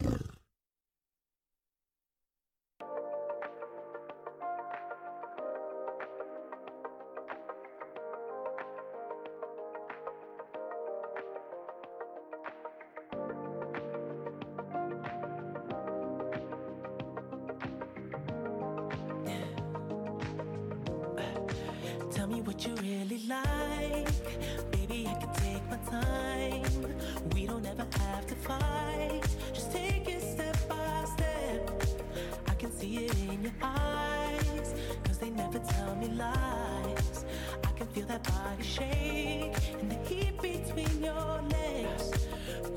Brrr. Tell me lies. I can feel that body shake and the heat between your legs.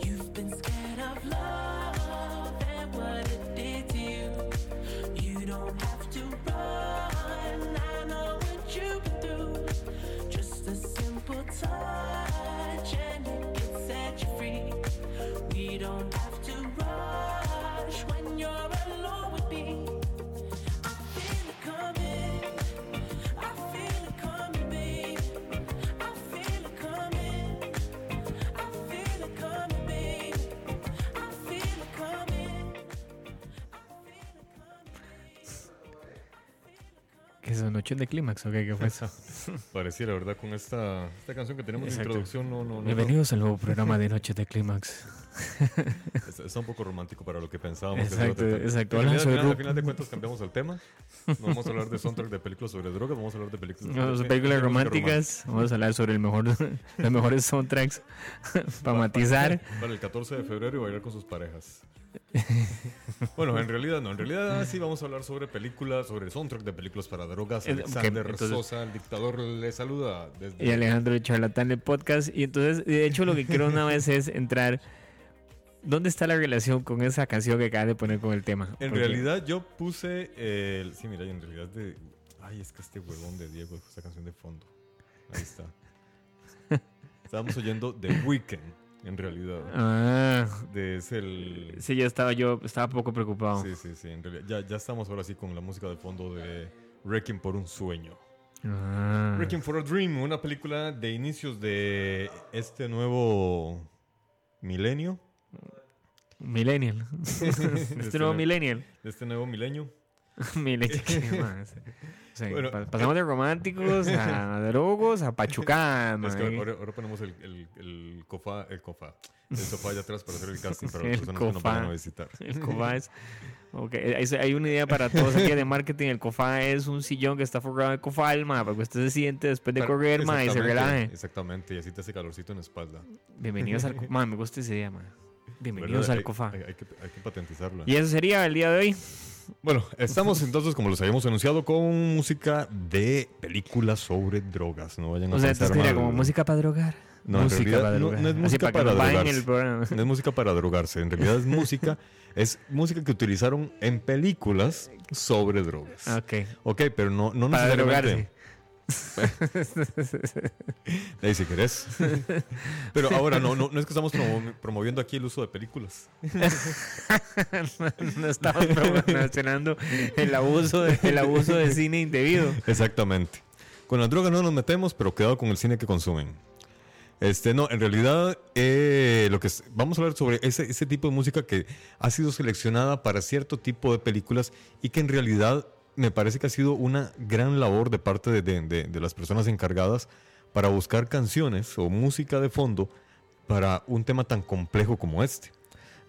You've been scared of love ¿Qué es noche de clímax o qué, qué fue eso? Pareciera, ¿verdad? Con esta, esta canción que tenemos de Exacto. introducción, no, no, no. Bienvenidos al nuevo programa de Noche de Clímax. Está, está un poco romántico para lo que pensábamos. que Exacto, tratar. exacto. Hola, al, final, al final de cuentas cambiamos el tema. No vamos a hablar de soundtrack de películas sobre drogas, vamos a hablar de películas a de- películas de románticas. Vamos a hablar sobre el mejor, los mejores soundtracks para matizar. romántica. Para el 14 de febrero y bailar con sus parejas. Bueno, en realidad no. En realidad sí vamos a hablar sobre películas, sobre soundtrack de películas para drogas. Alexander entonces- Sosa, el dictador, le saluda desde... Y Alejandro de Charlatán del podcast. Y entonces, de hecho, lo que quiero una vez es entrar. ¿Dónde está la relación con esa canción que acabas de poner con el tema? En Porque- realidad yo puse el... Sí, mira, en realidad de... Ay, es que este huevón de Diego dejó esa canción de fondo. Ahí está. Estábamos oyendo The Weeknd, en realidad. Ah, De, es el... sí, yo estaba, yo estaba poco preocupado. Sí, sí, sí. En realidad, ya, ya estamos ahora sí con la música de fondo de Wrecking por un sueño. Ah. Wrecking for a Dream, una película de inicios de este nuevo milenio. Millennial. De este nuevo millennial. De este nuevo milenio. Millennial. pasamos de románticos a drogos a. Es que mae. ahora, ahora ponemos el, el, el cofá, el cofá, el sofá allá atrás para hacer el casting para las personas que nos cofá. vayan a visitar. El COFA es. hay una idea para todos aquí de marketing. El COFA es un sillón que está forrado de COFAL, ma, para que usted se siente después de correr ma, y se relaje. Exactamente, y así te hace calorcito en la espalda. Bienvenidos al COFA. Me gusta esa idea, ma. Bienvenidos ¿Verdad? al COFA. Hay, hay que, hay que patentizarla. Y eso sería el día de hoy. Bueno, estamos entonces, como les habíamos anunciado, con música de películas sobre drogas. No vayan a O sea, pensar entonces sería mal. como música para drogar. No, en música realidad para no- no es música para para drogarse. No es música para drogarse, en realidad es música, es música que utilizaron en películas sobre drogas. Ok. Ok, pero no, no Para necesariamente. drogarse. Ahí si querés. Pero ahora no, no, no es que estamos promo- promoviendo aquí el uso de películas. no estamos promocionando el abuso, de, el abuso de cine indebido. Exactamente. Con las drogas no nos metemos, pero cuidado con el cine que consumen. Este, no, en realidad, eh, lo que es- vamos a hablar sobre ese, ese tipo de música que ha sido seleccionada para cierto tipo de películas y que en realidad me parece que ha sido una gran labor de parte de, de- de- de las personas encargadas para buscar canciones o música de fondo para un tema tan complejo como este.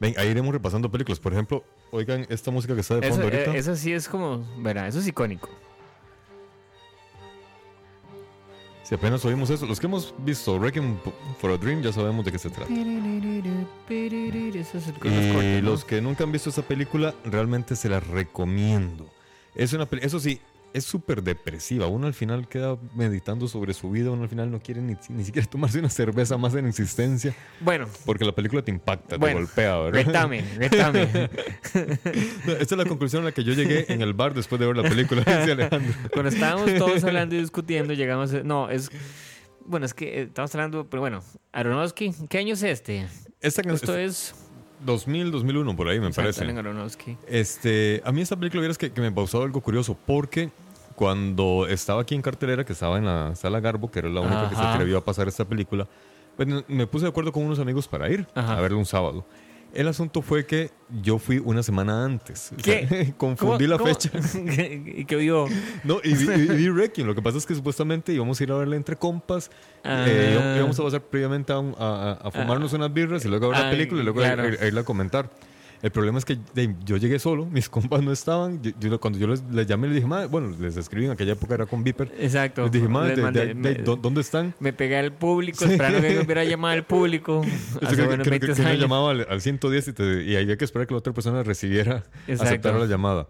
Ven, ahí iremos repasando películas. Por ejemplo, oigan esta música que está de Eso, fondo ahorita. eh, eso sí es como, verá, eso es icónico. Si apenas oímos eso, los que hemos visto Wrecking for a Dream ya sabemos de qué se trata. Eso Y los que nunca han visto esa película, realmente se la recomiendo. Es una eso sí, es súper depresiva. Uno al final queda meditando sobre su vida, uno al final no quiere ni, ni siquiera tomarse una cerveza más en existencia, Bueno, porque la película te impacta, Bueno, te golpea, ¿verdad? retame, retame. Esta es la conclusión a la que yo llegué en el bar después de ver la película, dice Alejandro. Cuando estábamos todos hablando y discutiendo, llegamos a... No, es... Bueno, es que eh, estamos hablando, pero bueno, Aronofsky, ¿qué año es este? Esta Esto es... 2000, 2001, por ahí me Exacto, parece. Aronofsky. Este, a mí esta película vieras que, que me pausó algo curioso, porque cuando estaba aquí en cartelera, que estaba en la sala Garbo, que era la única que se atrevió a pasar esta película, pues, me puse de acuerdo con unos amigos para ir Ajá. a verla un sábado. El asunto fue que yo fui una semana antes. O sea, ¿Qué? confundí ¿Cómo- la cómo? fecha. y que vio... No, y vi, y vi Wrecking. Lo que pasa es que supuestamente íbamos a ir a verla entre compas. eh, Ah. íbamos a pasar previamente a, a- a- a fumarnos unas birras y luego a ver la Ah, película y luego claro. a, a irla a comentar. El problema es que de- yo llegué solo, mis compas no estaban. Yo, yo- cuando yo les, les llamé, les dije, "Ma", bueno, les escribí en aquella época era con Viper. Exacto. Les dije, "Ma, Les de- mandé- de- me- de- ¿dó- ¿dónde están? Me pegué al público, esperando que me hubiera llamado al público. Yo Hace que, buenos creo que- 20 que años. llamaba al, al 110 y, te- y había que esperar que la otra persona recibiera, Exacto. aceptara la llamada.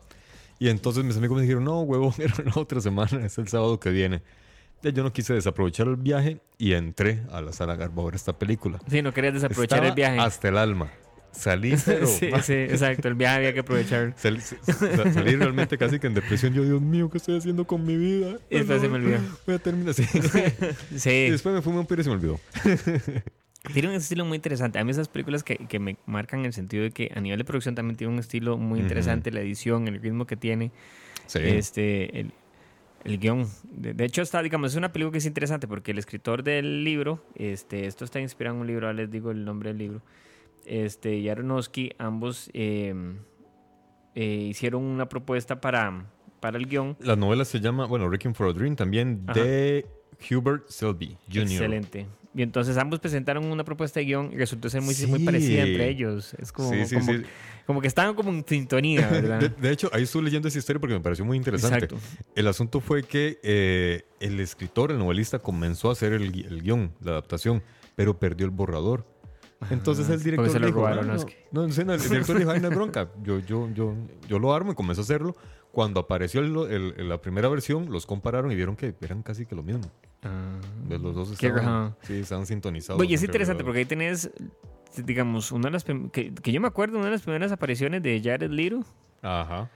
Y entonces mis amigos me dijeron, no, huevo, era la otra semana, es el sábado que viene. Yo no quise desaprovechar el viaje y entré a la sala Garbo a ver esta película. Sí, no querías desaprovechar Estaba el viaje. hasta el alma. Salí, pero... sí, sí, exacto. El viaje había que aprovechar. Salí, sa- salí realmente casi que en depresión. Yo, Dios mío, ¿qué estoy haciendo con mi vida? Y después se me olvidó. Voy a terminar así. y después me fumé un piro y se me olvidó. Tiene un estilo muy interesante. A mí esas películas que, que me marcan el sentido de que a nivel de producción también tiene un estilo muy interesante. La edición, el ritmo que tiene. Sí. Este, el, el guion. De, de hecho, está, digamos, es una película que es interesante porque el escritor del libro, este, esto está inspirado en un libro, ahora les digo el nombre del libro, este, y Aronofsky, ambos eh, eh, hicieron una propuesta para, para el guion. La novela se llama, bueno, Wrecking for a Dream, también Ajá. de Hubert Selby Jr. Excelente. Y entonces ambos presentaron una propuesta de guion y resultó ser muy, Sí. muy parecida entre ellos. Es como, Sí, sí, como, que estaban como en sintonía, ¿verdad? De, de hecho, ahí estuve leyendo esa historia porque me pareció muy interesante. Exacto. El asunto fue que eh, el escritor, el novelista, comenzó a hacer el, el guion, la adaptación, pero perdió el borrador. Entonces Ah, el porque director se lo dijo, robaron, "Ah, no, que-". no, el director dijo, ay, no hay bronca, yo, yo, yo, yo lo armo y comencé a hacerlo. Cuando apareció el- el- la primera versión, los compararon y vieron que eran casi que lo mismo. Ah. Los dos estaban, sí, estaban sintonizados. Oye, es interesante porque ahí tenés, digamos, una de las que, que yo me acuerdo, una de las primeras apariciones de Jared Leto. Ajá,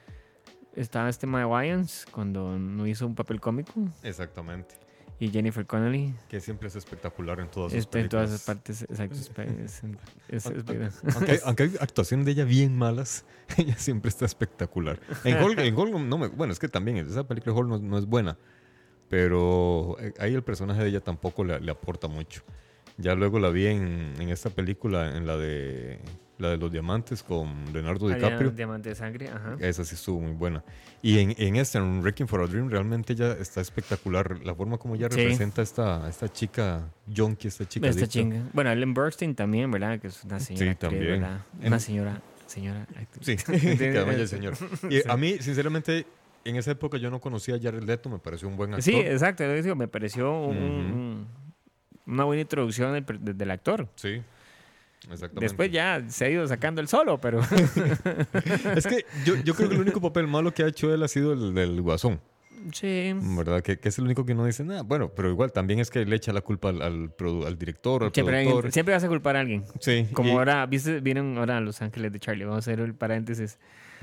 Estaba este Mae Wayans cuando no hizo un papel cómico. exactamente. Y Jennifer Connelly. Que siempre es espectacular en todas sus Este, en todas películas. esas partes. Exacto. Es, es- Aunque, aunque hay actuaciones de ella bien malas, ella siempre está espectacular. En Hall, en Hall no me, bueno, es que también esa película de Hall no, no es buena, pero eh, ahí el personaje de ella tampoco le, le aporta mucho. Ya luego la vi en, en esta película, en la de la de los diamantes con Leonardo DiCaprio. Diamante de sangre. Ajá. Esa sí estuvo muy buena. Y en, en esta, en Wrecking for a Dream, realmente ella está espectacular. La forma como ella Sí. representa a esta, esta chica junkie, esta chica Esta chinga. Bueno, Ellen Burstyn también, ¿verdad? Que es una señora. actriz, también. ¿verdad? En- Una señora. Señora. Sí, que señor. Y a mí, sinceramente, en esa época yo no conocía a Jared Leto, me pareció un buen actor. Sí, exacto. me pareció un- Ujú. un- una buena introducción del, del actor. Sí, exactamente. Después ya se ha ido sacando el solo, pero Es que yo, yo creo que el único papel malo que ha hecho él ha sido el del Guasón. Sí. ¿verdad? Que, que es el único que no dice nada. Bueno, pero igual también es que le echa la culpa al, al, director, al Siempre, productor. alguien- siempre vas a culpar a alguien. Sí. Como y- ahora, ¿viste? Vienen ahora Los Ángeles de Charlie. Vamos a hacer el paréntesis.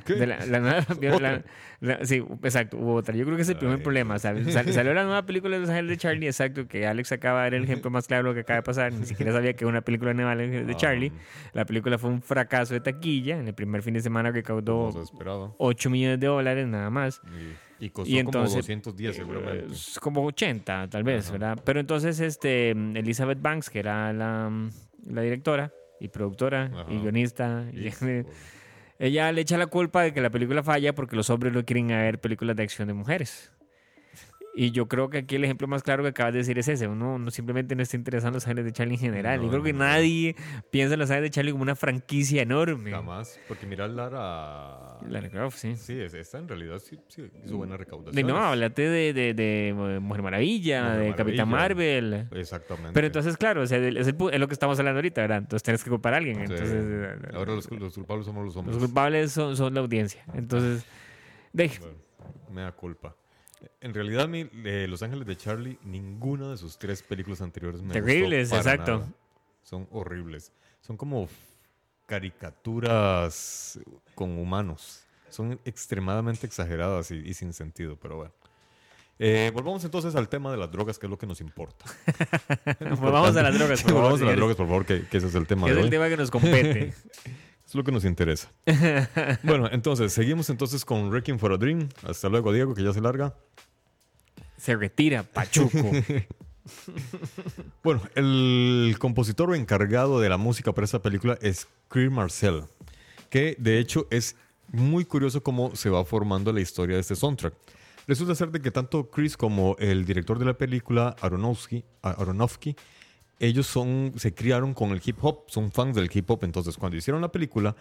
De la, la nueva- la- la- sí, exacto, hubo otra. Yo creo que es el primer Ay, problema. ¿sabes? Sal- salió la nueva película de Los Ángeles de Charlie, exacto, que Alex acaba de dar el ejemplo más claro de lo que acaba de pasar. Ni siquiera sabía que una película de Ángeles de Charlie. Ah. La película fue un fracaso de taquilla. En el primer fin de semana se esperaba. 8 millones de dólares nada más. Y, y costó Y entonces, como 210 seguramente. Es como 80, tal vez, Ajá. ¿verdad? Pero entonces, este, Elizabeth Banks, que era la, la directora y productora Ajá. y guionista, Y- ella le echa la culpa de que la película falla porque los hombres no quieren ver películas de acción de mujeres. Y yo creo que aquí el ejemplo más claro que acabas de decir es ese. Uno no simplemente no está interesado en los Ángeles de Charlie en general. No, yo creo que no. nadie piensa en los Ángeles de Charlie como una franquicia enorme. Jamás. Porque mira Lara. Lara Croft, sí. Sí, es- esta en realidad sí, sí hizo buena recaudación. no, háblate de, de, de Mujer Maravilla, Mujer de Capitán. Marvel. Exactamente. Pero entonces, claro, o sea, es, el es lo que estamos hablando ahorita, ¿verdad? Entonces tienes que culpar a alguien. Entonces, eh, Ahora los, los culpables somos los los hombres. culpables son, son la audiencia. Entonces, de, Bueno, me da culpa. En realidad, mi, eh, Los Ángeles de Charlie, ninguna de sus tres películas anteriores me Terribles, gustó para exacto. nada. Son horribles. Son como caricaturas con humanos. Son extremadamente exageradas y, y sin sentido, pero bueno. Eh, volvamos entonces al tema de las drogas, que es lo que nos importa. volvamos a las drogas, por favor, volvamos a las drogas, por favor, que, que ese es el tema que es de el hoy. tema que nos compete. Es lo que nos interesa. bueno, entonces, seguimos entonces con Wrecking for a Dream. Hasta luego, Diego, que ya se larga. Se retira Pachuco. Bueno, el compositor encargado de la música para esta película es Chris Marcel, que de hecho es muy curioso cómo se va formando la historia de este soundtrack. Resulta ser de que tanto Chris como el director de la película, Aronofsky, Aronofsky, ellos son, se criaron con el hip hop, son fans del hip hop. Entonces, cuando hicieron la película,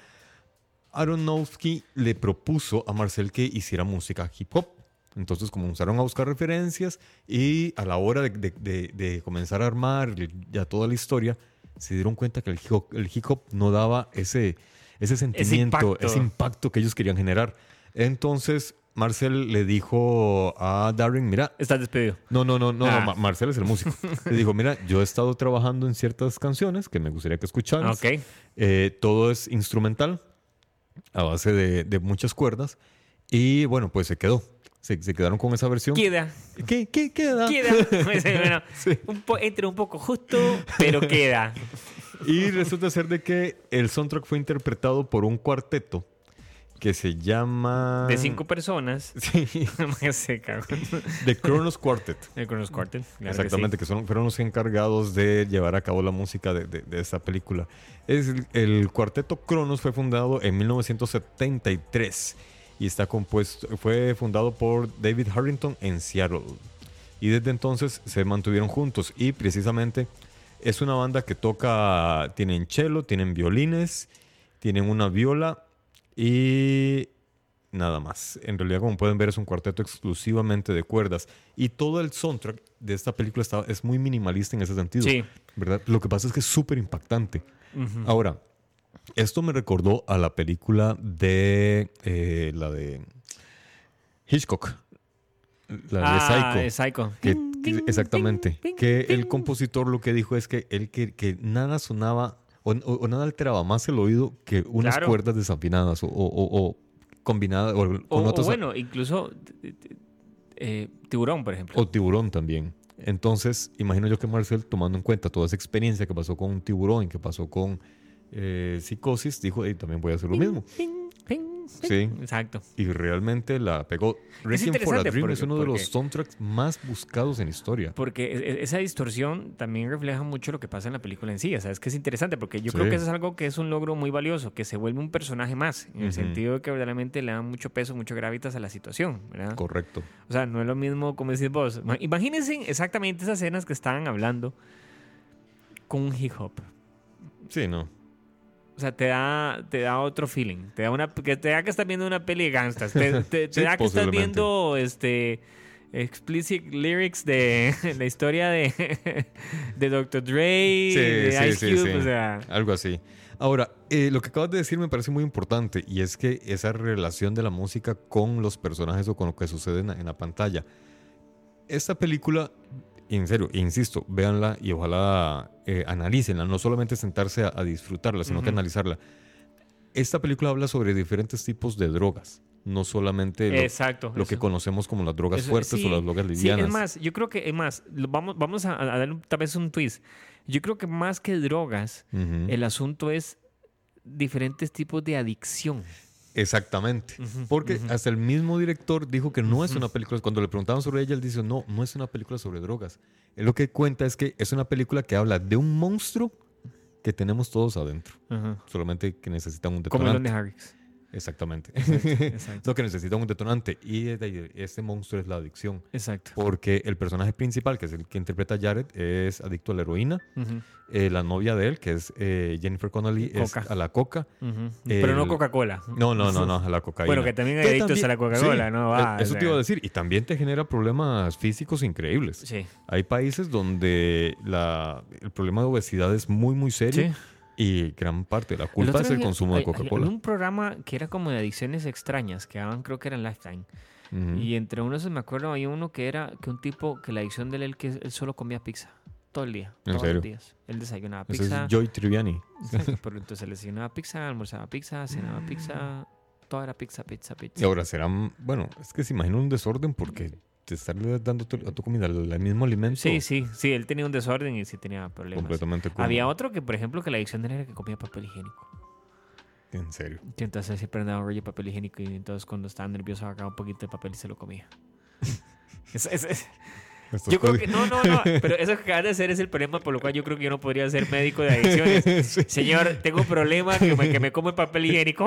Aronofsky le propuso a Marcel que hiciera música hip hop. Entonces comenzaron a buscar referencias y a la hora de, de- de- de comenzar a armar ya toda la historia, se dieron cuenta que el hip hop, el hip hop no daba ese, ese sentimiento, impacto. ese impacto que ellos querían generar. Entonces Marcel le dijo a Darren, mira, Estás despedido. no, no, no, no, Ah. no, Ma- Marcel es el músico. Le dijo, mira, yo he estado trabajando en ciertas canciones que me gustaría que escucharas. Ok. Eh, todo es instrumental, a base de, de muchas cuerdas. Y bueno, pues se quedó. Se, se quedaron con esa versión. Queda. ¿Qué, qué queda? Queda. Bueno, un po- entra un poco justo, pero queda. Y resulta ser de que el soundtrack fue interpretado por un cuarteto que se llama... De cinco personas. Sí, Se cagó. The Kronos Quartet. El Kronos Quartet. claro que Exactamente, sí. que, son, fueron los encargados de llevar a cabo la música de, de- de esta película. Es el, el cuarteto Cronos fue fundado en 1973 y está compuesto, fue fundado por David Harrington en Seattle. Y desde entonces se mantuvieron juntos y precisamente es una banda que toca, tienen cello, tienen violines, tienen una viola y nada más. En realidad, como pueden ver, es un cuarteto exclusivamente de cuerdas. Y todo el soundtrack de esta película está, es muy minimalista en ese sentido. Sí. ¿verdad? Lo que pasa es que es súper impactante. Ahora, esto me recordó a la película de eh, la de Hitchcock. La ah, de es Psycho. Psycho. Que- Ding, que- ding, exactamente. que el compositor lo que dijo es que, él, que, que nada sonaba o, o- o nada alteraba más el oído que unas Claro. cuerdas desafinadas o, o- o- o combinadas o, con bueno, incluso eh, Tiburón, por ejemplo. o tiburón también. Entonces, imagino yo que Marcel, tomando en cuenta toda esa experiencia que pasó con tiburón y que pasó con eh, psicosis, dijo, "Ey, también voy a hacer lo mismo. Sí. Exacto. Y realmente la pegó. Requiem for a Dream es porque- uno de los soundtracks más buscados en historia. Porque e- e- esa distorsión también refleja mucho lo que pasa en la película en sí. O sea, es que es interesante porque yo creo que eso es algo que es un logro muy valioso, que se vuelve un personaje más, en el sentido de que verdaderamente le da mucho peso, mucho gravitas a la situación, ¿verdad? Correcto. O sea, no es lo mismo como decís vos. Ma- Imagínense exactamente esas escenas que estaban hablando con un hip hop. Sí, no. O sea, te da, te da otro feeling. Te da, una, que te da que estás viendo una peli de gangsters. Te, te- te Sí, da que estás viendo este, explicit lyrics de la historia de, de Dr. Dre, Sí, de sí, Ice sí, Cube. O sea, Algo así. Ahora, eh, lo que acabas de decir me parece muy importante y es que esa relación de la música con los personajes o con lo que sucede en la, en la pantalla. Esta película, en serio, insisto, véanla y ojalá eh, analícenla, no solamente sentarse a, a disfrutarla, sino que analizarla. Esta película habla sobre diferentes tipos de drogas, no solamente lo, Exacto. lo que conocemos como las drogas Eso- fuertes sí, o las drogas Sí, livianas. es más, yo creo que, es más, vamos, vamos a, a dar tal vez un twist. Yo creo que más que drogas, el asunto es diferentes tipos de adicción. Exactamente. Porque hasta el mismo director dijo que no es una película. Cuando le preguntaban sobre ella, él dice: No, no es una película sobre drogas. Él lo que cuenta es que es una película que habla de un monstruo que tenemos todos adentro. Solamente que necesitan un Como detonante. Harris. Exactamente. Exacto. no, que necesitan un detonante. Y ahí, este monstruo es la adicción. Exacto. Porque el personaje principal, que es el que interpreta a Jared, es adicto a la heroína. Eh, la novia de él, que es eh, Jennifer Connelly, es Coca. a la coca. ujú. Pero no El- Coca-Cola. No, no, no, no, a la cocaína. Bueno, que también hay Que adictos también- a la Coca-Cola, sí, ¿no? Va, eh, eso o te iba a decir. Y también te genera problemas físicos increíbles. Sí. Hay países donde la, el problema de obesidad es muy, muy serio. Sí. Y gran parte de la El culpa otro es el día consumo de Coca-Cola. Había un programa que era como de adicciones extrañas, que daban, creo que era en Lifetime. Y entre unos me acuerdo, había uno que era que un tipo que la adicción de él, que él solo comía pizza. Todo el día. ¿En todos serio? los días. Él desayunaba Ese pizza. es Joy Triviani. Exacto, pero entonces él desayunaba pizza, almorzaba pizza, cenaba pizza. Todo era pizza, pizza, pizza. Y ahora serán, bueno, es que se imagina un desorden porque te están dando tu- a tu comida el, mismo alimento. Sí, sí, sí, él tenía un desorden y sí tenía problemas. Completamente Había otro que, por ejemplo, que la adicción era que comía papel higiénico. En serio. Y entonces siempre andaba un rollo de papel higiénico y entonces cuando estaba nervioso sacaba un poquito de papel y se lo comía. Es- es- yo creo que no, no, no, pero eso que acabas de hacer es el problema por lo cual yo creo que yo no podría ser médico de adicciones. Señor, tengo un problema que me, que me como el papel higiénico.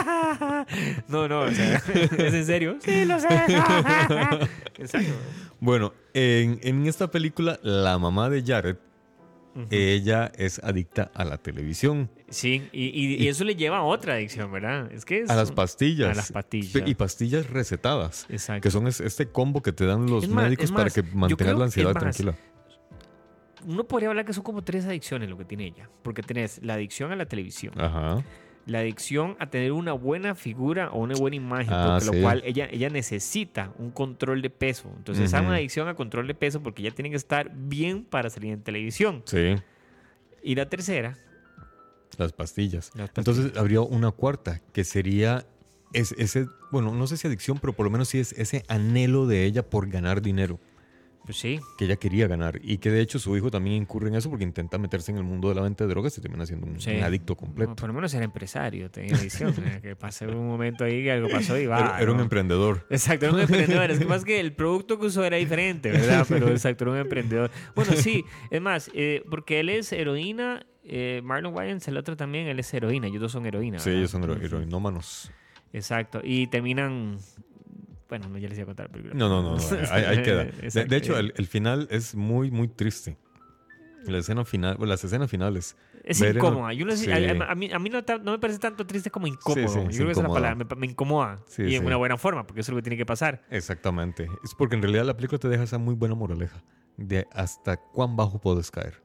No, no, o sea, ¿es en serio? Sí, lo sé. Exacto. Bueno, en, en esta película, la mamá de Jared, ella es adicta a la televisión, Sí, y, y- y eso le lleva a otra adicción, ¿verdad? Es que es a las pastillas. A las pastillas. Y pastillas recetadas. Exacto. Que son es- este combo que te dan los Es médicos para que mantengas la ansiedad más, tranquila. Uno podría hablar que son como tres adicciones lo que tiene ella. Porque tenés la adicción a la televisión, Ajá. La adicción a tener una buena figura o una buena imagen, Ah, porque sí. lo cual ella, ella necesita un control de peso. Entonces, hay Ujú. una adicción a control de peso porque ella tiene que estar bien para salir en televisión. Sí, Y la tercera, las pastillas. Las Entonces habría una cuarta, que sería es- ese, bueno, no sé si adicción, pero por lo menos sí es ese anhelo de ella por ganar dinero, pues sí, que ella quería ganar. Y que de hecho su hijo también incurre en eso porque intenta meterse en el mundo de la venta de drogas y termina siendo un, Sí. un adicto no, completo. por lo menos era empresario, tenía eh, que pasó un momento ahí que algo pasó y va. Era, era un emprendedor. Exacto, era un emprendedor. Es que más que el producto que usó era diferente, ¿verdad? Pero exacto, era un emprendedor. Bueno, sí, es más, eh, porque él es heroína, eh, Marlon Wayans, el otro también, él es heroína, ellos dos son heroína. Sí, ellos son heroinómanos. Exacto, y terminan. Bueno, no, ya les iba a contar la película. No, no, no, no, ahí, ahí queda. De, hecho, el, el final es muy, muy triste. La escena final, bueno, las escenas finales. Es ver incómoda. Yo no sé- sí. a, mí, a mí no, me parece tanto triste como incómodo. Sí, sí, Yo creo que es la palabra. Me, me incomoda. Y en una buena forma, porque eso es lo que tiene que pasar. Exactamente. Es porque en realidad la película te deja esa muy buena moraleja de hasta cuán bajo puedes caer.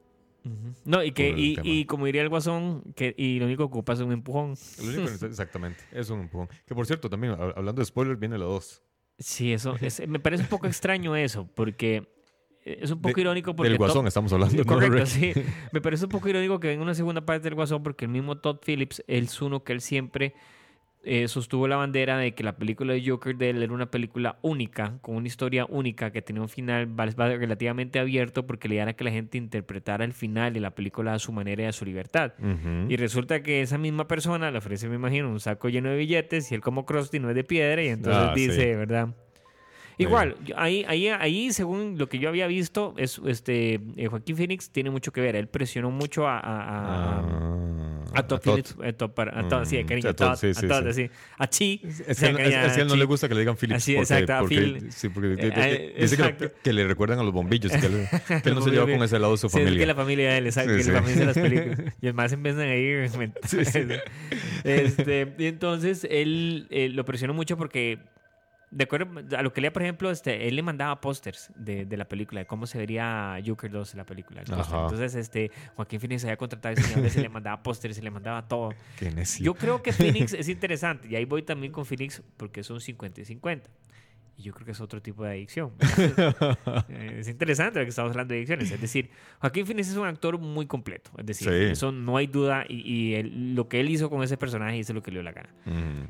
No, y que y, como diría el guasón, que y lo único que ocupa es un empujón. Lo único exactamente. Es un empujón. Que por cierto, también hab- hablando de spoilers, viene la 2. Sí, eso es- me parece un poco extraño eso, porque es un poco De- irónico porque Del guasón estamos hablando. ¿no, Correcto, sí. Me parece un poco irónico que venga una segunda parte del Guasón porque el mismo Todd Phillips, es uno que él siempre eh, sostuvo la bandera de que la película de Joker de él era una película única, con una historia única, que tenía un final va- va- relativamente abierto porque le diera que la gente interpretara el final de la película a su manera y a su libertad. Y resulta que esa misma persona le ofrece, me imagino, un saco lleno de billetes y él como Krusty no es de piedra y entonces Ah, dice, sí. ¿verdad? Igual, ahí, ahí, ahí, según lo que yo había visto, es, este, eh, Joaquín Phoenix tiene mucho que ver. Él presionó mucho a, a, a- Ah, a Todd Phillips. eh, Todd para- a Todd, sí, Mm, cariño, a a Todd, Todd, sí, a sí, Todd, sí. así. A Chi. Es o que, sea, a es que a él no le gusta que le digan Phillips. Así, porque, exacto, a porque- Phil. sí, porque Eh, dice eh, que- exacto. que, le recuerdan a los bombillos. Que él, que él no se lleva con ese lado de su Sí, es que familia. la familia de él, exacto, que la familia de las películas. Y además empiezan ahí. Este, y entonces él eh, lo presionó mucho porque de acuerdo a lo que leía, por ejemplo, este, él le mandaba pósters de, de la película, de cómo se vería Joker 2 en la película. Entonces, este, Joaquín Phoenix había contratado a y le mandaba pósters y le mandaba todo. Yo creo que Phoenix es interesante y ahí voy también con Phoenix porque son 50 y 50. Y yo creo que es otro tipo de adicción. es interesante lo que estamos hablando de adicciones. Es decir, Joaquín Phoenix es un actor muy completo. Es decir, Sí. eso no hay duda. Y, y él- lo que él hizo con ese personaje hizo lo que le dio la gana. Mm.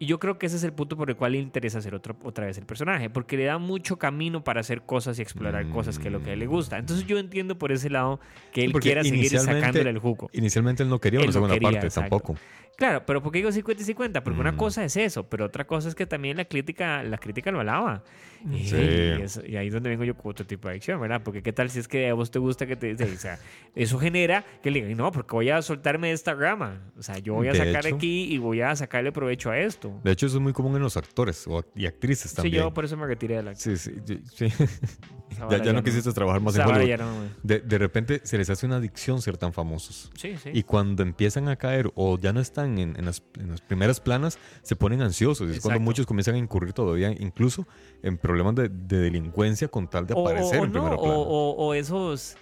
Y yo creo que ese es el punto por el cual le interesa hacer otro, otra vez el personaje, porque le da mucho camino para hacer cosas y explorar cosas que es lo que a él le gusta. Entonces yo entiendo por ese lado que él Porque quiera seguir sacándole el jugo. Inicialmente él no quería Él una no segunda quería, parte exacto. tampoco. Claro, pero ¿por qué digo 50 y 50? Porque una cosa es eso, pero otra cosa es que también la crítica, la crítica lo alaba. Y, Sí. y eso- y ahí es donde vengo yo con otro tipo de adicción, ¿verdad? Porque qué tal si es que a vos te gusta que te... O sea, eso genera que le digan, no, porque voy a soltarme de esta rama. O sea, yo voy a De sacar hecho. aquí y voy a sacarle provecho a esto. De hecho, eso es muy común en los actores o- y actrices Sí, también. yo por eso me retiré de la... Sí, sí, sí, sí. ya, vara ya no quisiste trabajar más en Hollywood. ya no. De, de repente se les hace una adicción ser tan famosos. Sí, sí. Y cuando empiezan a caer o ya no están en, en las, en las primeras planas, se ponen ansiosos. Y es cuando muchos comienzan a incurrir todavía, incluso en problemas de, de delincuencia con tal de O- aparecer o, en no, primera plana. o- esos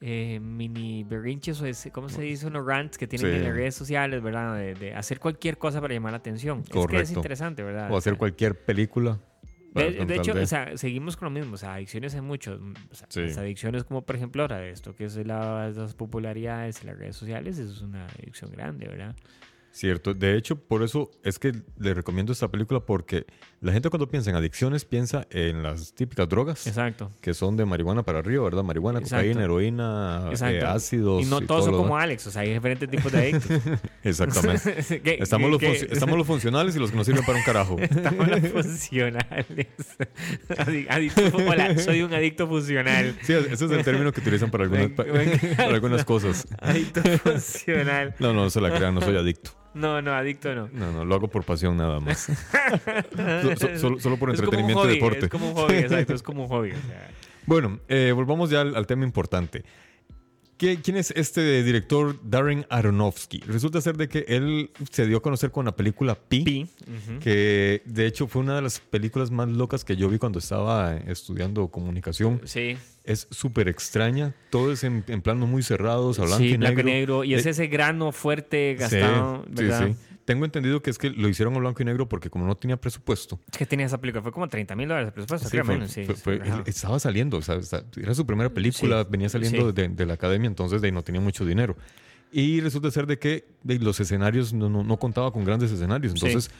eh, mini berrinches o ese, ¿cómo se dice? Unos rants que tienen Sí. en las redes sociales, ¿verdad? De, de hacer cualquier cosa para llamar la atención. Es que es Correcto. interesante, ¿verdad? O hacer sea, cualquier película. De, hecho, o sea, seguimos con lo mismo. O sea, adicciones hay muchos. mm, O sea, Sí. Las adicciones como, por ejemplo, ahora de esto, que es la- las popularidades y las redes sociales, eso es una adicción grande, ¿verdad? Cierto. De hecho, por eso es que le recomiendo esta película porque la gente cuando piensa en adicciones piensa en las típicas drogas. Exacto. que son de marihuana para arriba, ¿verdad? Marihuana, Exacto. cocaína, heroína, eh, ácidos. Y no y todos todo son como demás. Alex, o sea, hay diferentes tipos de adictos. Exactamente. ¿Qué- Estamos qué- los, qué- estamos los funcionales y los que no sirven para un carajo. Estamos los funcionales. Adi- adicto hola, soy un adicto funcional. Sí, ese es el término que utilizan para algunas, para algunas cosas. Adicto funcional. No, no, no se la crean, no soy adicto. No, no, adicto no. No, no, lo hago por pasión nada más. So- so- solo, por entretenimiento y deporte. Es como un hobby, exacto, es como un hobby. o sea. Bueno, eh, volvamos ya al, al tema importante. ¿Qué- ¿Quién es este director Darren Aronofsky? Resulta ser de que él se dio a conocer con la película Pi, que de hecho fue una de las películas más locas que yo vi cuando estaba estudiando comunicación. Sí, Es súper extraña, todo es en, en planos muy cerrados, a blanco sí, y negro. y negro. Y es Eh, ese grano fuerte sí, gastado, sí, ¿verdad? sí. Tengo entendido que es que lo hicieron a blanco y negro porque como no tenía presupuesto, Es que tenía esa película, fue como 30 mil dólares de presupuesto, Sí, creo, fue- menos, sí, fue- fue- estaba saliendo, o sea, era su primera película, Sí, venía saliendo de, de la academia, entonces de ahí no tenía mucho dinero. Y resulta ser de que de los escenarios no, no, no contaba con grandes escenarios, entonces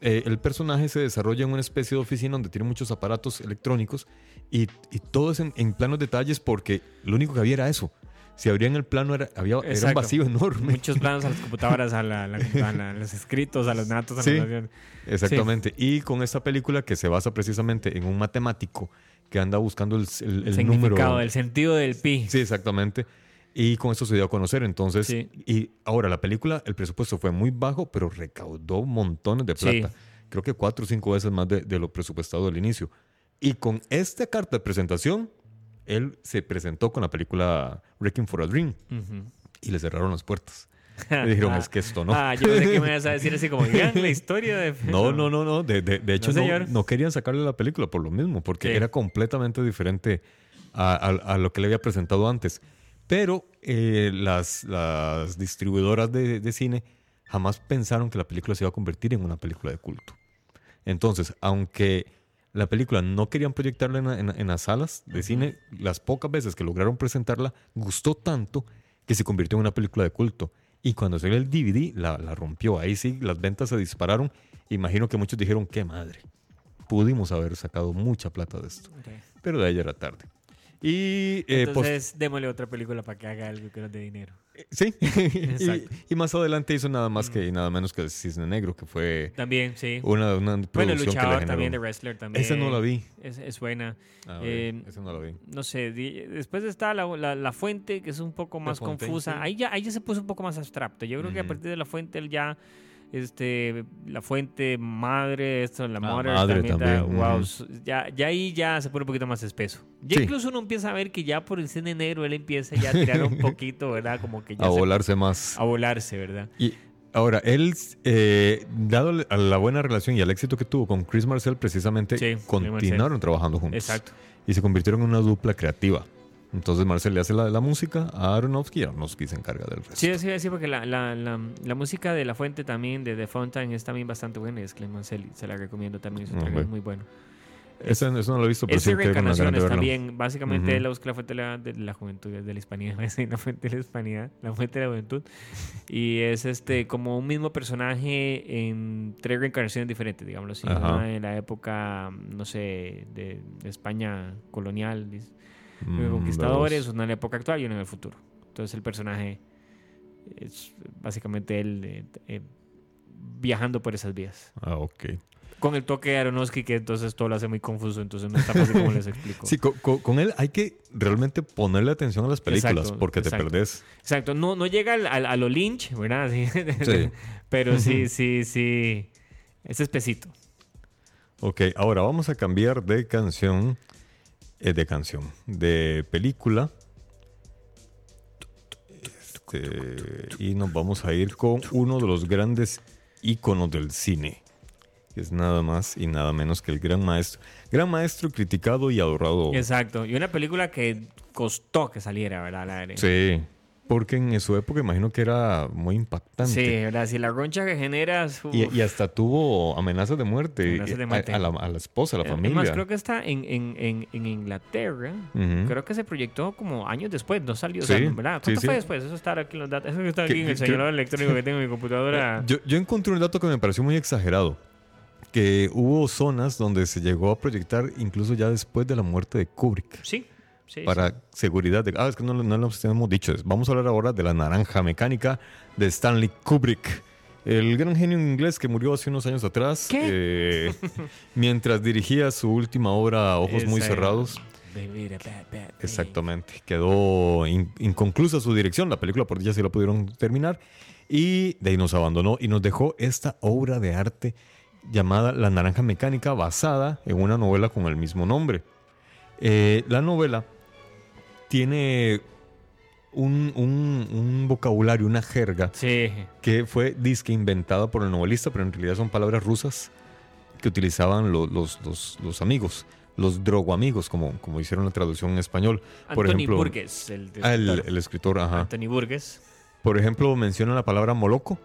eh, el personaje se desarrolla en una especie de oficina donde tiene muchos aparatos electrónicos y, y todo es en, en planos detalles porque lo único que había era eso. Si abrían el plano era, había, era un vacío enorme. Muchos planos a las computadoras, a, la, la- a la- los escritos, a los a Sí. naciones. Exactamente. Y con esta película que se basa precisamente en un matemático que anda buscando el, el- el El significado, número. el sentido del pi. Sí, exactamente. Y con eso se dio a conocer. Entonces, Sí. y ahora la película, el presupuesto fue muy bajo, pero recaudó montones de plata. Creo que cuatro o cinco veces más de, de lo presupuestado al inicio. Y con esta carta de presentación, él se presentó con la película Wrecking for a Dream y le cerraron las puertas. Le dijeron, es que esto no. Ah, yo pensé que me ibas a decir así como, vean la historia de... No, no, no, no. De, de- de hecho, no, querían sacarle la película por lo mismo, porque Sí. era completamente diferente a, a- a lo que le había presentado antes. Pero eh, las, las distribuidoras de, de cine jamás pensaron que la película se iba a convertir en una película de culto. Entonces, aunque la película no querían proyectarla en, en- en las salas de cine, las pocas veces que lograron presentarla, gustó tanto que se convirtió en una película de culto. Y cuando salió el DVD, la, la rompió. Ahí sí, las ventas se dispararon. Imagino que muchos dijeron, qué madre. Pudimos haber sacado mucha plata de esto. Pero de ahí era tarde. Y eh, Entonces, démosle otra película para que haga algo que nos dé dinero. Sí. Y, y más adelante hizo nada más que nada menos que Cisne Negro, que fue También, sí. una, una Bueno, producción que le luchador también de wrestler también. Esa no la vi. Es, es buena. Ah, Eh, esa no la vi. No sé, después está la, la, la fuente, que es un poco más confusa. Ahí ya, ahí ya se puso un poco más abstracto. Yo creo que a partir de la fuente él ya, este, la fuente madre, esto, la Ah, mother madre también, da- wow, ya, ya ahí ya se pone un poquito más espeso. Ya Sí. incluso uno empieza a ver que ya por el cine negro él empieza ya a tirar un poquito, ¿verdad? Como que ya A se- volarse más. a volarse, ¿verdad? Y Ahora, él, eh, dado a la buena relación y al éxito que tuvo con Chris Marcel, precisamente Sí, continuaron Marcel. trabajando juntos. Exacto. Y se convirtieron en una dupla creativa. Entonces Marcel le hace la, la música a Aronofsky y Aronofsky se encarga del resto. Sí, sí, sí, porque la, la, la, la música de La Fuente también, de The Fountain, es también bastante buena. Es Clement Selly, se la recomiendo también. Es un Ok. track muy bueno. Ese, eso no lo he visto, pero Es sí reencarnaciones también. Básicamente Ujú. él busca la fuente de la, de la juventud, de la hispanidad, la fuente de la hispanidad, la fuente de la juventud. Y es este como un mismo personaje en tres reencarnaciones diferentes, digámoslo así. Una en la época, no sé, de, de España colonial, Mm, conquistadores, una en la época actual y una en el futuro. Entonces el personaje es básicamente él eh, eh, viajando por esas vías. Ah, ok. Con el toque de Aronofsky, que entonces todo lo hace muy confuso, entonces no está fácil como les explico. Sí, co- co- con, él hay que realmente ponerle atención a las películas Exacto, porque te perdés. Exacto, no, no llega al, al- a lo Lynch, ¿verdad? Sí. Sí. Pero sí, sí, sí. Es espesito. Ok, ahora vamos a cambiar de canción, eh, de canción, de película. Este, y nos vamos a ir con uno de los grandes íconos del cine. Que es nada más y nada menos que el gran maestro. Gran maestro criticado y adorado. Exacto. Y una película que costó que saliera, ¿verdad? Sí, porque en su época imagino que era muy impactante. Sí, ¿verdad? Si la roncha que generas. Y, y hasta tuvo amenazas de muerte, Amenazas de a- muerte. A, la, a la esposa, a la familia. Además, creo que está en, en, en, en Inglaterra. Creo que se proyectó como años después, no salió, o Sí, sea, ¿verdad? sí, ¿Cuánto sí. fue después? Eso está aquí en los datos. Eso está aquí en el celular electrónico que tengo en mi computadora. Yo, yo encontré un dato que me pareció muy exagerado. Que hubo zonas donde se llegó a proyectar incluso ya después de la muerte de Kubrick. Sí, sí. Para seguridad de... Ah, es que no, no lo hemos dicho. Vamos a hablar ahora de la naranja mecánica de Stanley Kubrick. El gran genio inglés que murió hace unos años atrás. Eh, mientras dirigía su última obra ojos muy cerrados. Exactamente. Quedó in- inconclusa su dirección. La película por ya sí la pudieron terminar. Y de ahí nos abandonó y nos dejó esta obra de arte llamada La Naranja Mecánica, basada en una novela con el mismo nombre. Eh, la novela tiene un, un- un vocabulario, una jerga Sí. que fue disque inventada por el novelista, pero en realidad son palabras rusas que utilizaban lo- los, los- los amigos, los drogoamigos, como, como hicieron la traducción en español. Por Anthony ejemplo, Burgess, el, Ah, el, escritor. el escritor, ajá. Anthony Burgess. Por ejemplo, menciona la palabra moloco,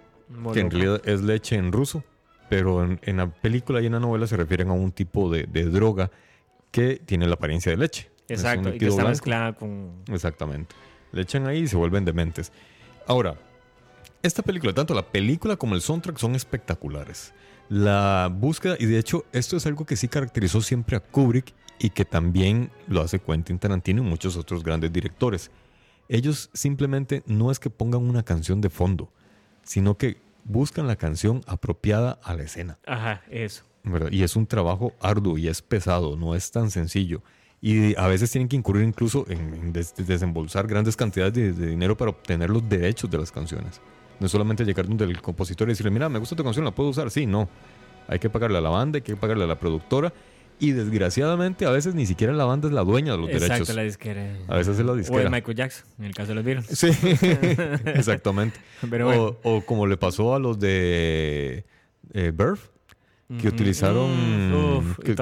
que en realidad es leche en ruso, pero en, en la película y en la novela se refieren a un tipo de, de droga que tiene la apariencia de leche. Es Exacto, y que está blanco. mezclada con... Exactamente. Le echan ahí y se vuelven dementes. Ahora, esta película, tanto la película como el soundtrack son espectaculares. La búsqueda, y de hecho esto es algo que sí caracterizó siempre a Kubrick y que también lo hace Quentin Tarantino y muchos otros grandes directores. Ellos simplemente no es que pongan una canción de fondo, sino que buscan la canción apropiada a la escena. Ajá, eso. ¿verdad? Y es un trabajo arduo y es pesado, no es tan sencillo. Y a veces tienen que incurrir incluso en, en des- desembolsar grandes cantidades de, de dinero para obtener los derechos de las canciones. No es solamente llegar donde el compositor y decirle, mira, me gusta tu canción, la puedo usar. Sí, no. Hay que pagarle a la banda, hay que pagarle a la productora. Y desgraciadamente a veces ni siquiera la banda es la dueña de los Exacto, derechos. la disquera. A veces es la O de disquera. Michael Jackson, en el caso de los Beatles. Sí, exactamente. Pero bueno. o, o como le pasó a los de eh, que utilizaron uf, que-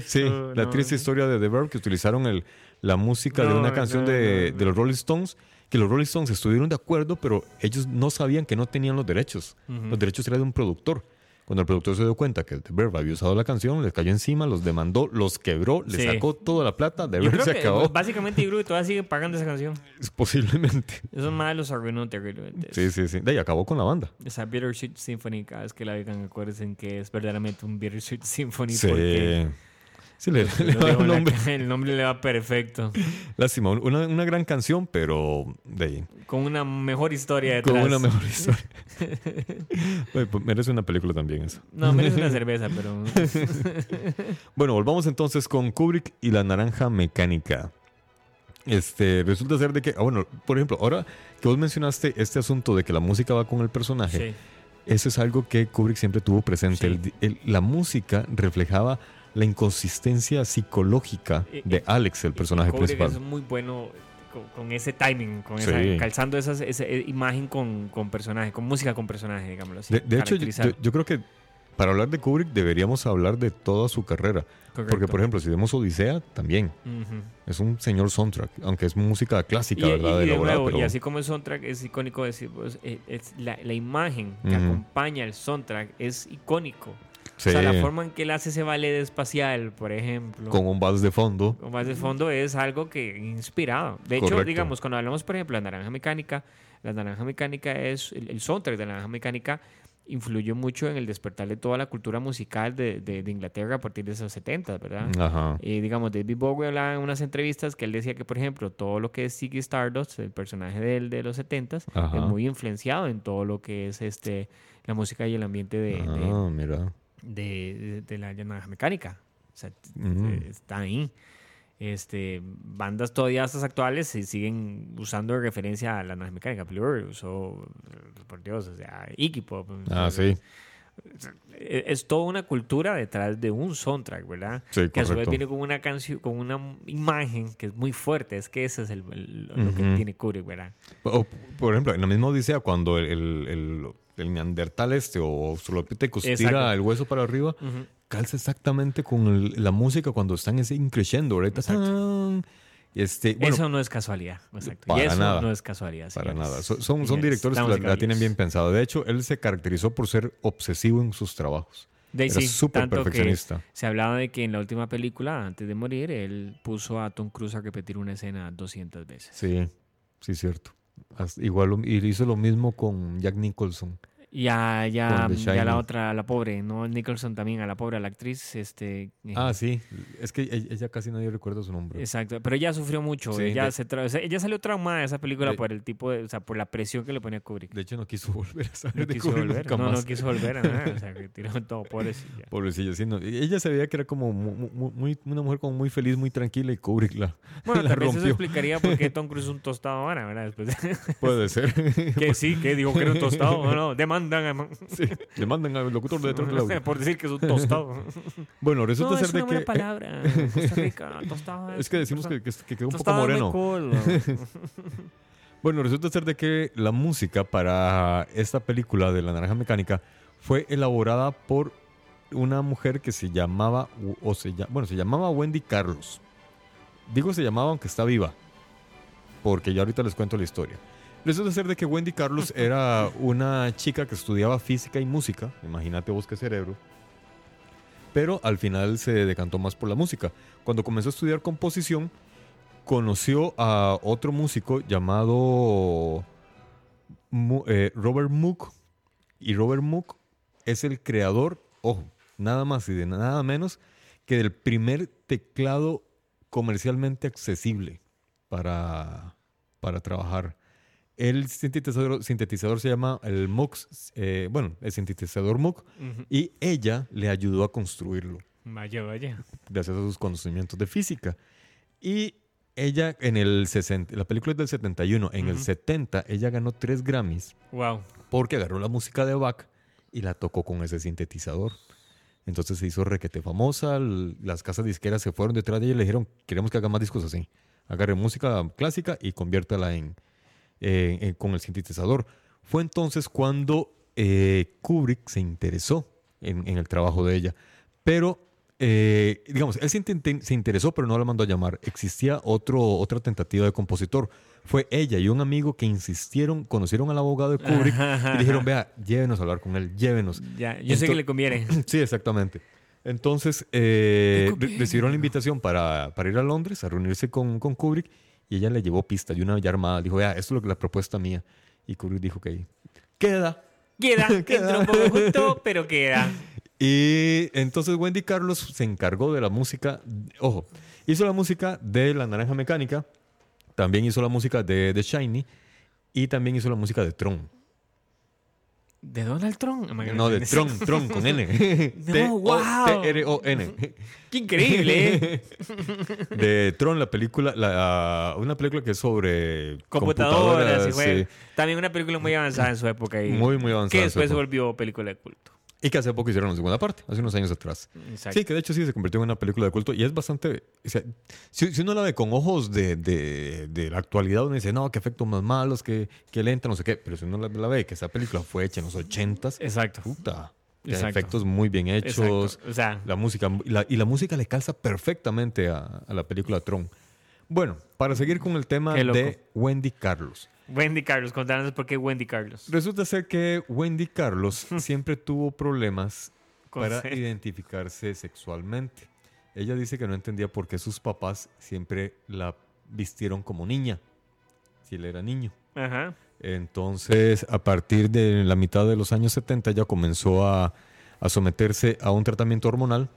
sí, la triste historia de The Verve que utilizaron el, la música de una canción no, de, de los. Rolling Stones que los Rolling Stones estuvieron de acuerdo pero ellos no sabían que no tenían los derechos. Los derechos eran de un productor cuando el productor se dio cuenta que The Verve había usado la canción les cayó encima los demandó los quebró le Sí. sacó toda la plata The creo se acabó básicamente yo creo que todavía siguen pagando esa canción. posiblemente Esos malos los arruinó terriblemente. sí sí sí de ahí acabó con la banda Esa Bittersweet Symphony, cada vez que la oigan, acuérdense que es verdaderamente un Bittersweet Symphony. porque sí le, le lo va el la- nombre el nombre le va perfecto. lástima una, una gran canción pero de ahí Con una mejor historia detrás. Con una mejor historia. Oye, pues merece una película también eso. No, merece una cerveza, pero. Bueno, volvamos entonces con Kubrick y la naranja mecánica. Este, resulta ser de que, ah, bueno, por ejemplo, ahora que vos mencionaste este asunto de que la música va con el personaje, sí. eso es algo que Kubrick siempre tuvo presente. Sí. El- el- la música reflejaba la inconsistencia psicológica Y- de Alex, el personaje Kubrick principal. es muy bueno. con, con ese timing, con Sí. esa, calzando esas, esa eh, imagen con, con personaje, con música con personaje, digámoslo así. De, de hecho, yo, creo que para hablar de Kubrick deberíamos hablar de toda su carrera. Porque, por ejemplo, si vemos Odisea, también es un señor soundtrack, aunque es música clásica, Y, ¿verdad? y- y de nuevo, pero- y así como el soundtrack es icónico decir, pues, eh, es la, la imagen que acompaña el soundtrack es icónico. Sí, O sea, la forma en que él hace ese ballet espacial, por ejemplo, con un vals de fondo. con más de fondo es algo que inspirado. De hecho, digamos, cuando hablamos, por ejemplo, de Naranja Mecánica, la Naranja Mecánica es, el, el soundtrack de la Naranja Mecánica influyó mucho en el despertar de toda la cultura musical de, de- de Inglaterra a partir de esos 70, ¿verdad? Ajá. Y digamos, David Bowie hablaba en unas entrevistas que él decía que, por ejemplo, todo lo que es Ziggy Stardust, el personaje de él de los 70s, Ajá. es muy influenciado en todo lo que es este la música y el ambiente de, de- Ah, mira. De, de- de la naranja mecánica. O sea, t- Mm. eh, está ahí. Este, bandas todavía estas actuales se siguen usando de referencia a la naranja mecánica. Blur usó, por Dios, o sea, Iggy Pop. Ah, sí. Es, es toda una cultura detrás de un soundtrack, ¿verdad? Sí, que a su vez viene con una canción, con una imagen que es muy fuerte. Es que ese es el, el- lo que Ujú. tiene Kubrick, ¿verdad? O, por ejemplo, en la misma Odisea, cuando el, el, el- neandertal este o Australopithecus tira el hueso para arriba, Ujú. calza exactamente con el- la música cuando están ese increciendo, ¿verdad? Este, bueno, eso no es casualidad. Exacto. para y eso nada. no es casualidad. para nada. So- Son, directores que la, tienen bien pensada. De hecho, él se caracterizó por ser obsesivo en sus trabajos. De Era sí, súper perfeccionista. se hablaba de que en la última película, antes de morir, él puso a Tom Cruise a repetir una escena 200 veces. Sí, sí, cierto. Igual y hizo lo mismo con Jack Nicholson. Y The ya la otra, la pobre, ¿no? Nicholson también, a la pobre, a la actriz, este... eh, Ah, sí. Es que ella, ella casi nadie recuerda su nombre. Exacto, pero ella sufrió mucho. Sí, ella, de- se tra- o sea, ella salió traumada de esa película De- por el tipo de, o sea, por la presión que le ponía Kubrick. De hecho, no quiso volver a saber No de quiso Kubrick volver, nunca no, más. no quiso volver a nada, o sea, que tiró todo, pobrecilla. Pobrecilla, sí. no. Y Ella se veía que era como mu- mu- muy, una mujer como muy feliz, muy tranquila y Kubrick la, Bueno, la tal vez eso explicaría por qué Tom Cruise es un tostado ahora, ¿verdad? Después de- Puede ser. que sí, que dijo que era un tostado, no, no, demandan a... Sí, Le mandan al locutor de detrás del audio. por decir que es un tostado. Bueno, resulta no, ser es de una buena que... palabra. Costa Rica, tostado. Es que decimos que, que- que quedó un poco moreno. Bueno, resulta ser de que la música para esta película de La Naranja Mecánica fue elaborada por una mujer que se llamaba, o se, lla- bueno, se llamaba Wendy Carlos. Digo se llamaba aunque está viva, porque ya ahorita les cuento la historia. Resulta ser de que Wendy Carlos era una chica que estudiaba física y música, imagínate vos qué cerebro, pero al final se decantó más por la música. Cuando comenzó a estudiar composición, conoció a otro músico llamado eh, Robert Moog. Y Robert Moog es el creador, ojo, nada más y de nada menos que del primer teclado comercialmente accesible para, para trabajar. El sintetizador, sintetizador se llama el Moog, eh, bueno, el sintetizador Moog, Ujú. y ella le ayudó a construirlo Vaya, vaya. gracias a sus conocimientos de física. Y ella en el 60, la película es del 71, en el Ujú. 70 ella ganó tres Grammys Wow. porque agarró la música de Bach y la tocó con ese sintetizador. Entonces se hizo requete famosa, las casas disqueras se fueron detrás de ella y le dijeron, queremos que haga más discos así. Agarre música clásica y conviértala en, eh, en- con el sintetizador. Fue entonces cuando eh, Kubrick se interesó en, en el trabajo de ella. Pero, eh, digamos, él se, interesó, pero no la mandó a llamar. Existía otro, otra tentativa de compositor. Fue ella y un amigo que insistieron, conocieron al abogado de Kubrick y dijeron, vea, llévenos a hablar con él, llévenos. Ya, yo sé que le conviene. Sí, exactamente. Entonces, eh, recibieron la invitación para, para ir a Londres a reunirse con, con Kubrick y ella le llevó pista y una ya armada. Dijo, vea, esto es lo que la propuesta mía. Y Kubrick dijo que queda. Queda, entra un poco justo, pero queda. Y entonces Wendy Carlos se encargó de la música. Ojo, hizo la música de La Naranja Mecánica, también hizo la música de The Shiny y también hizo la música de Tron. ¿De Donald Trump? No, de Tron, Tron con N. No, wow. T-R-O-N. ¡Qué increíble! ¿eh? De Tron, la película, la, una película que es sobre Computadoras y sí. También una película muy avanzada en su época. Y Muy, muy avanzada Que después se volvió película de culto. Y que hace poco hicieron la segunda parte, hace unos años atrás. Exacto. Sí, que de hecho sí se convirtió en una película de culto y es bastante. o sea, si, si uno la ve con ojos de, de- de la actualidad, uno dice, no, qué efectos más malos, qué, qué lenta, no sé qué. Pero si uno la, la ve que esa película fue hecha en los 80s, Exacto. puta. Exacto. Efectos muy bien hechos. Exacto. O sea, La música, y la, y la música le calza perfectamente a, a la película Tron. Bueno, para seguir con el tema de Wendy Carlos. Wendy Carlos, contanos por qué Wendy Carlos. Resulta ser que Wendy Carlos siempre tuvo problemas para ser- identificarse sexualmente. Ella dice que no entendía por qué sus papás siempre la vistieron como niña, si él era niño. Ajá. Entonces, a partir de la mitad de los años 70, ella comenzó a, a someterse a un tratamiento hormonal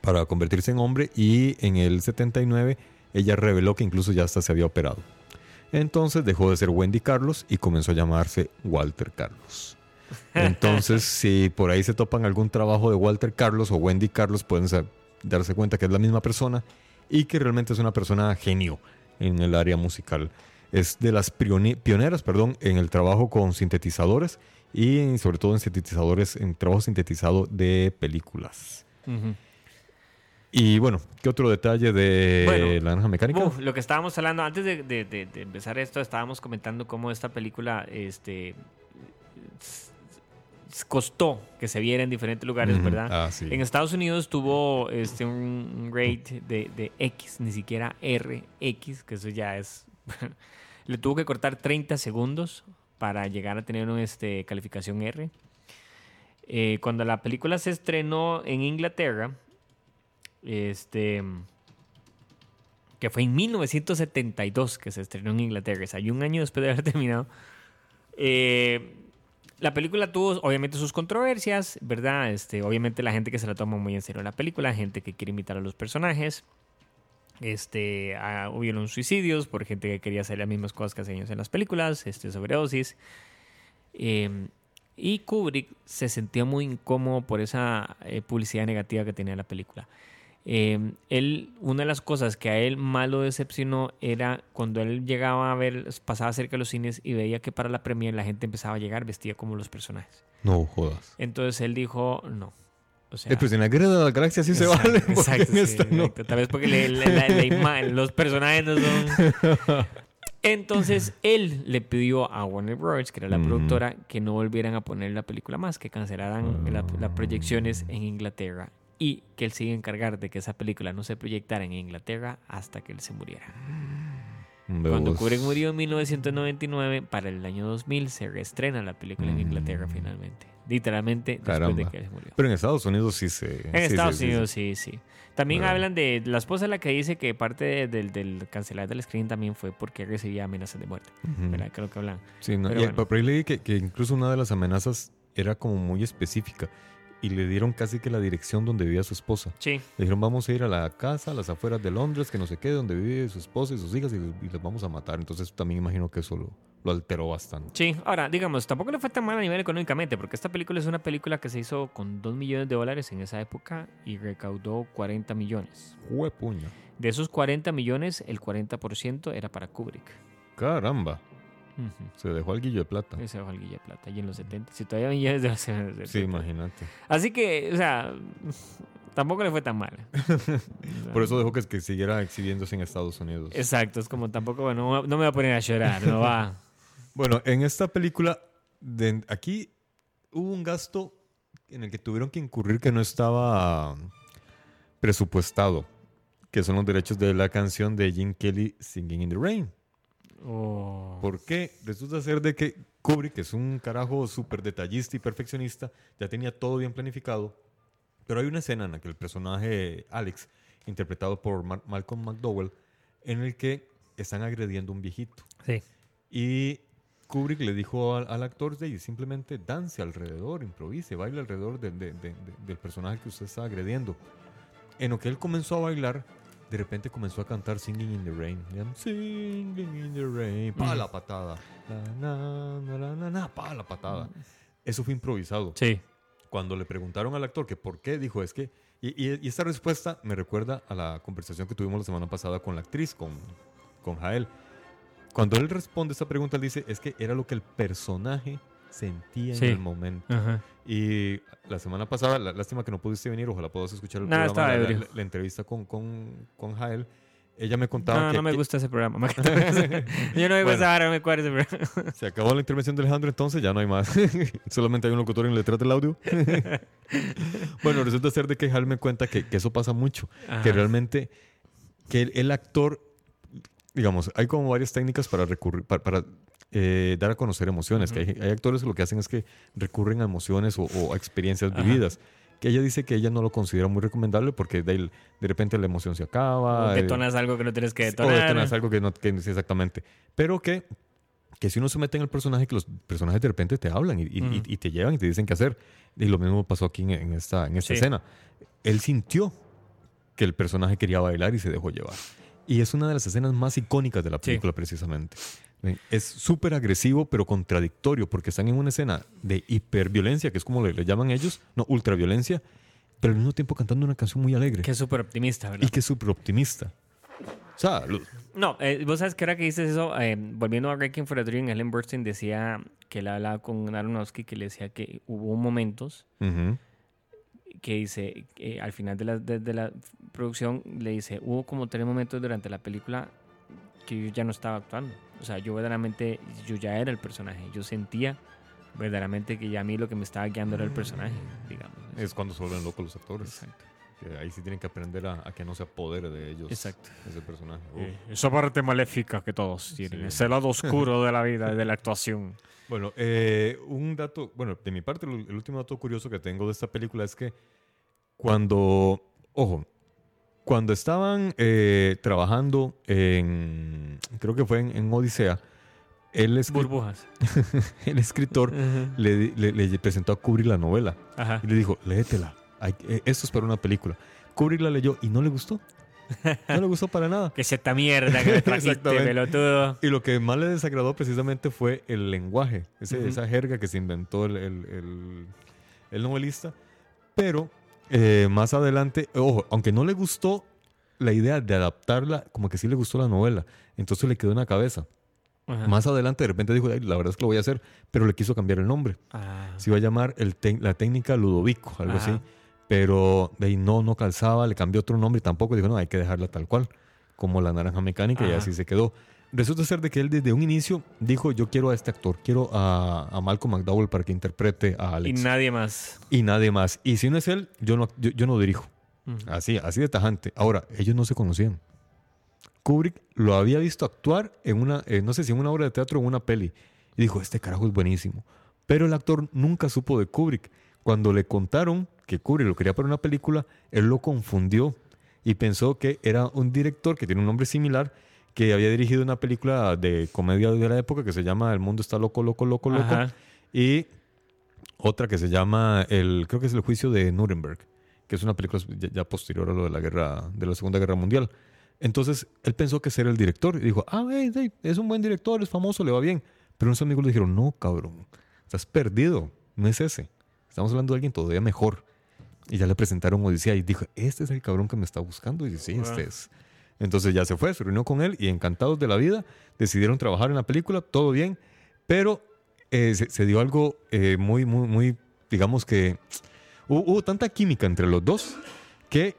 para convertirse en hombre y en el 79 ella reveló que incluso ya hasta se había operado. Entonces dejó de ser Wendy Carlos y comenzó a llamarse Walter Carlos. Entonces, si por ahí se topan algún trabajo de Walter Carlos o Wendy Carlos, pueden darse cuenta que es la misma persona y que realmente es una persona genio en el área musical. Es de las pioneras perdón, en el trabajo con sintetizadores y sobre todo en sintetizadores, en trabajo sintetizado de películas. Y bueno, ¿qué otro detalle de Bueno, la naranja mecánica? Uf, lo que estábamos hablando antes de, de- de- de empezar esto, estábamos comentando cómo esta película este, costó que se viera en diferentes lugares. ¿verdad? Ah, sí. En Estados Unidos tuvo este, un rate de, de X, ni siquiera RX, que eso ya es... Le tuvo que cortar 30 segundos para llegar a tener una este, calificación R. Eh, cuando la película se estrenó en Inglaterra, este, que fue en 1972 que se estrenó en Inglaterra, o sea, un año después de haber terminado, eh, la película tuvo obviamente sus controversias, ¿verdad? Este, obviamente la gente que se la toma muy en serio la película, gente que quiere imitar a los personajes. Este, ah, hubieron suicidios por gente que quería hacer las mismas cosas que hacían ellos en las películas, este, sobredosis. Eh, y Kubrick se sentía muy incómodo por esa eh, publicidad negativa que tenía la película. Eh, él, una de las cosas que a él más lo decepcionó era cuando él llegaba a ver, pasaba cerca de los cines y veía que para la premiere la gente empezaba a llegar vestida como los personajes. No jodas. Entonces él dijo, no. O sea, Eh, pues en la guerra de la galaxia sí se vale. exacto, sí, esta no. exacto. Tal vez porque le- la- la- la ima- los personajes no son. Entonces él le pidió a Warner Bros., que era la productora, que no volvieran a poner la película más, que cancelaran la- las proyecciones en Inglaterra y que él se iba a encargar de que esa película no se proyectara en Inglaterra hasta que él se muriera. Cuando Huevos. Kubrick murió en 1999, para el año 2000 se reestrena la película en Inglaterra Mm. finalmente. Literalmente después de Caramba. que él se murió. Pero en Estados Unidos sí se. En sí, Estados sí, Unidos, sí. sí, sí. También Pero- hablan de la esposa la que dice que parte de- del, del cancelar del screen también fue porque recibía amenazas de muerte. Ujú. ¿Verdad? Creo que hablan. Sí, no, Pero y bueno. por ahí leí que, que incluso una de las amenazas era como muy específica y le dieron casi que la dirección donde vivía su esposa. Sí. Le dijeron, vamos a ir a la casa, a las afueras de Londres, que no sé qué, donde vive su esposa y sus hijas y, y les vamos a matar. Entonces también imagino que eso lo, lo alteró bastante. Sí, ahora, digamos, tampoco le fue tan mal a nivel económicamente, porque esta película es una película que se hizo con 2 millones de dólares en esa época y recaudó 40 millones. Juepuña. De esos 40 millones, el 40% era para Kubrick. Caramba. Se dejó al guillo de plata. Ese fue el Guilla Plata. Y en los 70, si todavía millones de los Sí, imagínate. Así que, o sea, tampoco le fue tan mal. Por eso dejó que, que siguiera exhibiéndose en Estados Unidos. Exacto, es como tampoco, bueno, no me voy a poner a llorar, no va. Bueno, en esta película, de- aquí hubo un gasto en el que tuvieron que incurrir que no estaba presupuestado, que son los derechos de la canción de Jim Kelly, Singing in the Rain. Oh. ¿Por qué? Resulta ser de que Kubrick, que es un carajo súper detallista y perfeccionista, ya tenía todo bien planificado, pero hay una escena en la que el personaje Alex, interpretado por Mar- Malcolm McDowell, en el que están agrediendo a un viejito. Sí. Y Kubrick le dijo al, al actor de simplemente dance alrededor, improvise, baile alrededor de- de- de- de- del personaje que usted está agrediendo. En lo que él comenzó a bailar, de repente comenzó a cantar Singing in the Rain. Y I'm Singing in the Rain. Pa la patada. La, na, na, na, na, na, pa la patada. Eso fue improvisado. Sí. Cuando le preguntaron al actor que por qué, dijo es que. Y, y- y esta respuesta me recuerda a la conversación que tuvimos la semana pasada con la actriz, con, con Jael. Cuando él responde esta pregunta, él dice es que era lo que el personaje sentía Sí. en el momento. Ajá. Y la semana pasada, la- lástima que no pudiste venir, ojalá puedas escuchar el Nada, programa, la, la- la entrevista con, con, con Jael. Ella me contaba No, que, no me que gusta ese programa. Yo no me Bueno. gusta ahora, me acuerdo ese programa. se acabó la intervención de Alejandro, entonces ya no hay más. Solamente hay un locutor en letras del audio. bueno, resulta ser de que Jael me cuenta que, que eso pasa mucho. que Ajá. realmente que el, el actor, digamos, hay como varias técnicas para recurrir, para, para, eh, dar a conocer emociones. que hay, hay actores que lo que hacen es que recurren a emociones o, o a experiencias Ajá. vividas. Que ella dice que ella no lo considera muy recomendable porque de, de repente la emoción se acaba. O eh, detonas algo que no tienes que o detonar. detonas algo que no sí, exactamente. Pero que, que si uno se mete en el personaje, que los personajes de repente te hablan y, y- y- y te llevan y te dicen qué hacer. Y lo mismo pasó aquí en, en esta, en esta Sí. escena. Él sintió que el personaje quería bailar y se dejó llevar. Y es una de las escenas más icónicas de la Sí. película, precisamente. Es súper agresivo, pero contradictorio, porque están en una escena de hiperviolencia, que es como le, le llaman ellos, no, ultraviolencia, pero al mismo tiempo cantando una canción muy alegre Que es súper optimista, ¿verdad? y que es súper optimista. Salud. No, eh, vos sabes que ahora que dices eso, eh, volviendo a Breaking for a Dream, Ellen Burstyn decía que él hablaba con Aronofsky, que le decía que hubo momentos que dice, que al final de la, de, de la producción, le dice, hubo como tres momentos durante la película que yo ya no estaba actuando. O sea, yo verdaderamente, yo ya era el personaje. Yo sentía verdaderamente que ya a mí lo que me estaba guiando era el personaje, digamos. Es cuando se vuelven locos los actores. Exacto. Que ahí sí tienen que aprender a, a que no se apodere de ellos Exacto. ese personaje. Eh. Esa parte maléfica que todos tienen, Sí. ese lado oscuro de la vida, de la actuación. Bueno, eh, un dato, bueno, de mi parte, el último dato curioso que tengo de esta película es que cuando, ojo, cuando estaban eh, trabajando en, creo que fue en, en Odisea, el, escri- Burbujas. el escritor le, di- le- le presentó a Kubrick la novela Ajá. y le dijo, léetela, hay- eh, esto es para una película. Kubrick la leyó y no le gustó. No le gustó para nada. Que es esta mierda que me trajiste, pelotudo. Y lo que más le desagradó precisamente fue el lenguaje, ese- esa jerga que se inventó el, el- el- el novelista. Pero eh, más adelante, ojo, aunque no le gustó la idea de adaptarla, como que sí le gustó la novela. Entonces le quedó en la cabeza. Ajá. Más adelante de repente dijo, "Ay, la verdad es que lo voy a hacer, pero le quiso cambiar el nombre. Ah. Se iba a llamar el la técnica Ludovico, algo Ajá. así. Pero de ahí no, no calzaba, le cambió otro nombre y tampoco dijo, no, hay que dejarla tal cual, como la naranja mecánica y así se quedó. Resulta ser de que él desde un inicio dijo, yo quiero a este actor, quiero a, a Malcolm McDowell para que interprete a Y Alex. nadie más. Y nadie más. Y si no es él, yo no, yo, yo no dirijo. Así, así de tajante. Ahora, ellos no se conocían. Kubrick lo había visto actuar en una, eh, no sé si en una obra de teatro o en una peli. Y dijo, este carajo es buenísimo. Pero el actor nunca supo de Kubrick. Cuando le contaron que Kubrick lo quería para una película, él lo confundió y pensó que era un director que tiene un nombre similar que había dirigido una película de comedia de la época que se llama El mundo está loco, loco, loco, loco. Ajá. Y otra que se llama, el, creo que es El juicio de Nuremberg, que es una película ya, ya posterior a lo de la guerra, de la Segunda Guerra Mundial. Entonces, él pensó que era el director y dijo, ah, hey, hey, es un buen director, es famoso, le va bien. Pero unos amigos le dijeron, no, cabrón, estás perdido, no es ese. Estamos hablando de alguien todavía mejor. Y ya le presentaron Odisea y dijo, este es el cabrón que me está buscando. Y dice, sí, este Ah. es. Entonces ya se fue, se reunió con él y encantados de la vida, decidieron trabajar en la película, todo bien, pero eh, se, se dio algo eh, muy, muy, muy, digamos que hubo, hubo tanta química entre los dos que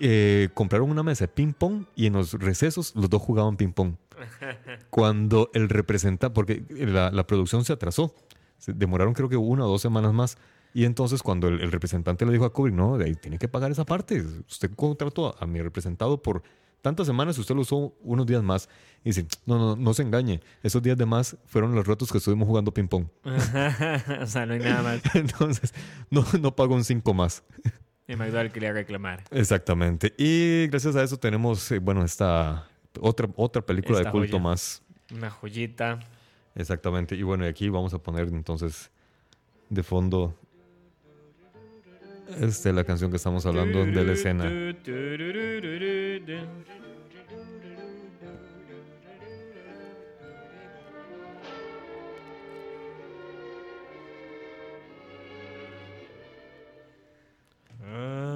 eh, compraron una mesa de ping-pong y en los recesos los dos jugaban ping-pong. Cuando el representante, porque la, la producción se atrasó, se demoraron creo que una o dos semanas más. Y entonces cuando el, el representante le dijo a Kubrick, no, de ahí tiene que pagar esa parte. Usted contrató a mi representado por tantas semanas, usted lo usó unos días más. Y dice, no, no, no se engañe. Esos días de más fueron los ratos que estuvimos jugando ping-pong. o sea, no hay nada más. Entonces, no, no pagó un 5 más. Y McDowell quería reclamar. Exactamente. Y gracias a eso tenemos, eh, bueno, esta otra, otra película Esta de culto joya. más. Una joyita. Exactamente. Y bueno, y aquí vamos a poner entonces de fondo este, la canción que estamos hablando de la escena.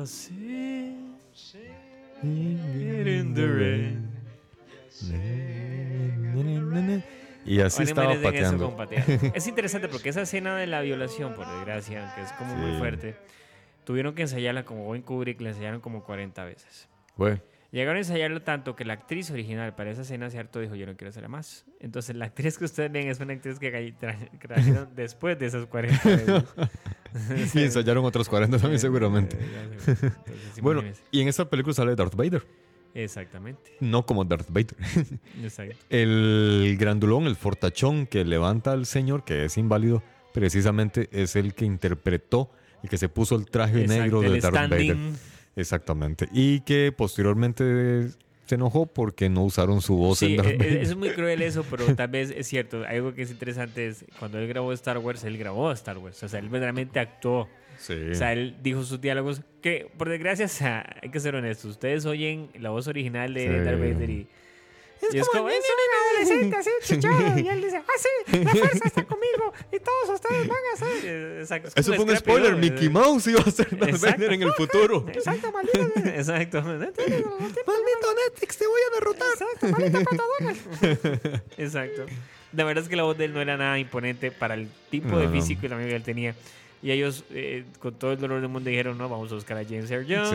Así, in the rain. Y así estaba eso pateando. Es interesante porque esa escena de la violación, por desgracia, que es como muy fuerte, tuvieron que ensayarla como buen Kubrick, la ensayaron como 40 veces. Llegaron a ensayarlo tanto que la actriz original para esa escena, cierto, dijo, yo no quiero hacerla más. Entonces, la actriz que ustedes ven es una actriz que trajeron después de esas 40 veces. Y ensayaron otros 40 también seguramente. Entonces, Bueno, imagínense. y en esta película sale Darth Vader. Exactamente. No como Darth Vader. Exacto. El grandulón, el fortachón que levanta al señor, que es inválido, precisamente es el que interpretó, el que se puso el traje Exacto, negro de Darth Vader. Exactamente. Y que posteriormente se enojó porque no usaron su voz Sí, en Darth e- Vader. e- es muy cruel eso, pero tal vez es cierto. Algo que es interesante es cuando él grabó Star Wars, él grabó Star Wars. O sea, él verdaderamente actuó. Sí. O sea, él dijo sus diálogos que, por desgracia, o sea, hay que ser honestos. Ustedes oyen la voz original de Sí. Darth Vader y. y es como, es un adolescente así, chichado. Y él dice, ah, sí, la fuerza está conmigo y todos ustedes van a ser. Exacto. es Eso como fue un spoiler. Mickey Mouse iba a ser Darth. Vader en el futuro. Exacto, maldito. Exacto. Maldito Netflix, te voy a derrotar. Exacto, maldito Pato Donald. Exacto. La verdad es que la voz de él no era nada imponente para el tipo de físico y la que él tenía. Y ellos, eh, con todo el dolor del mundo, dijeron, no, vamos a buscar a James Earl Jones.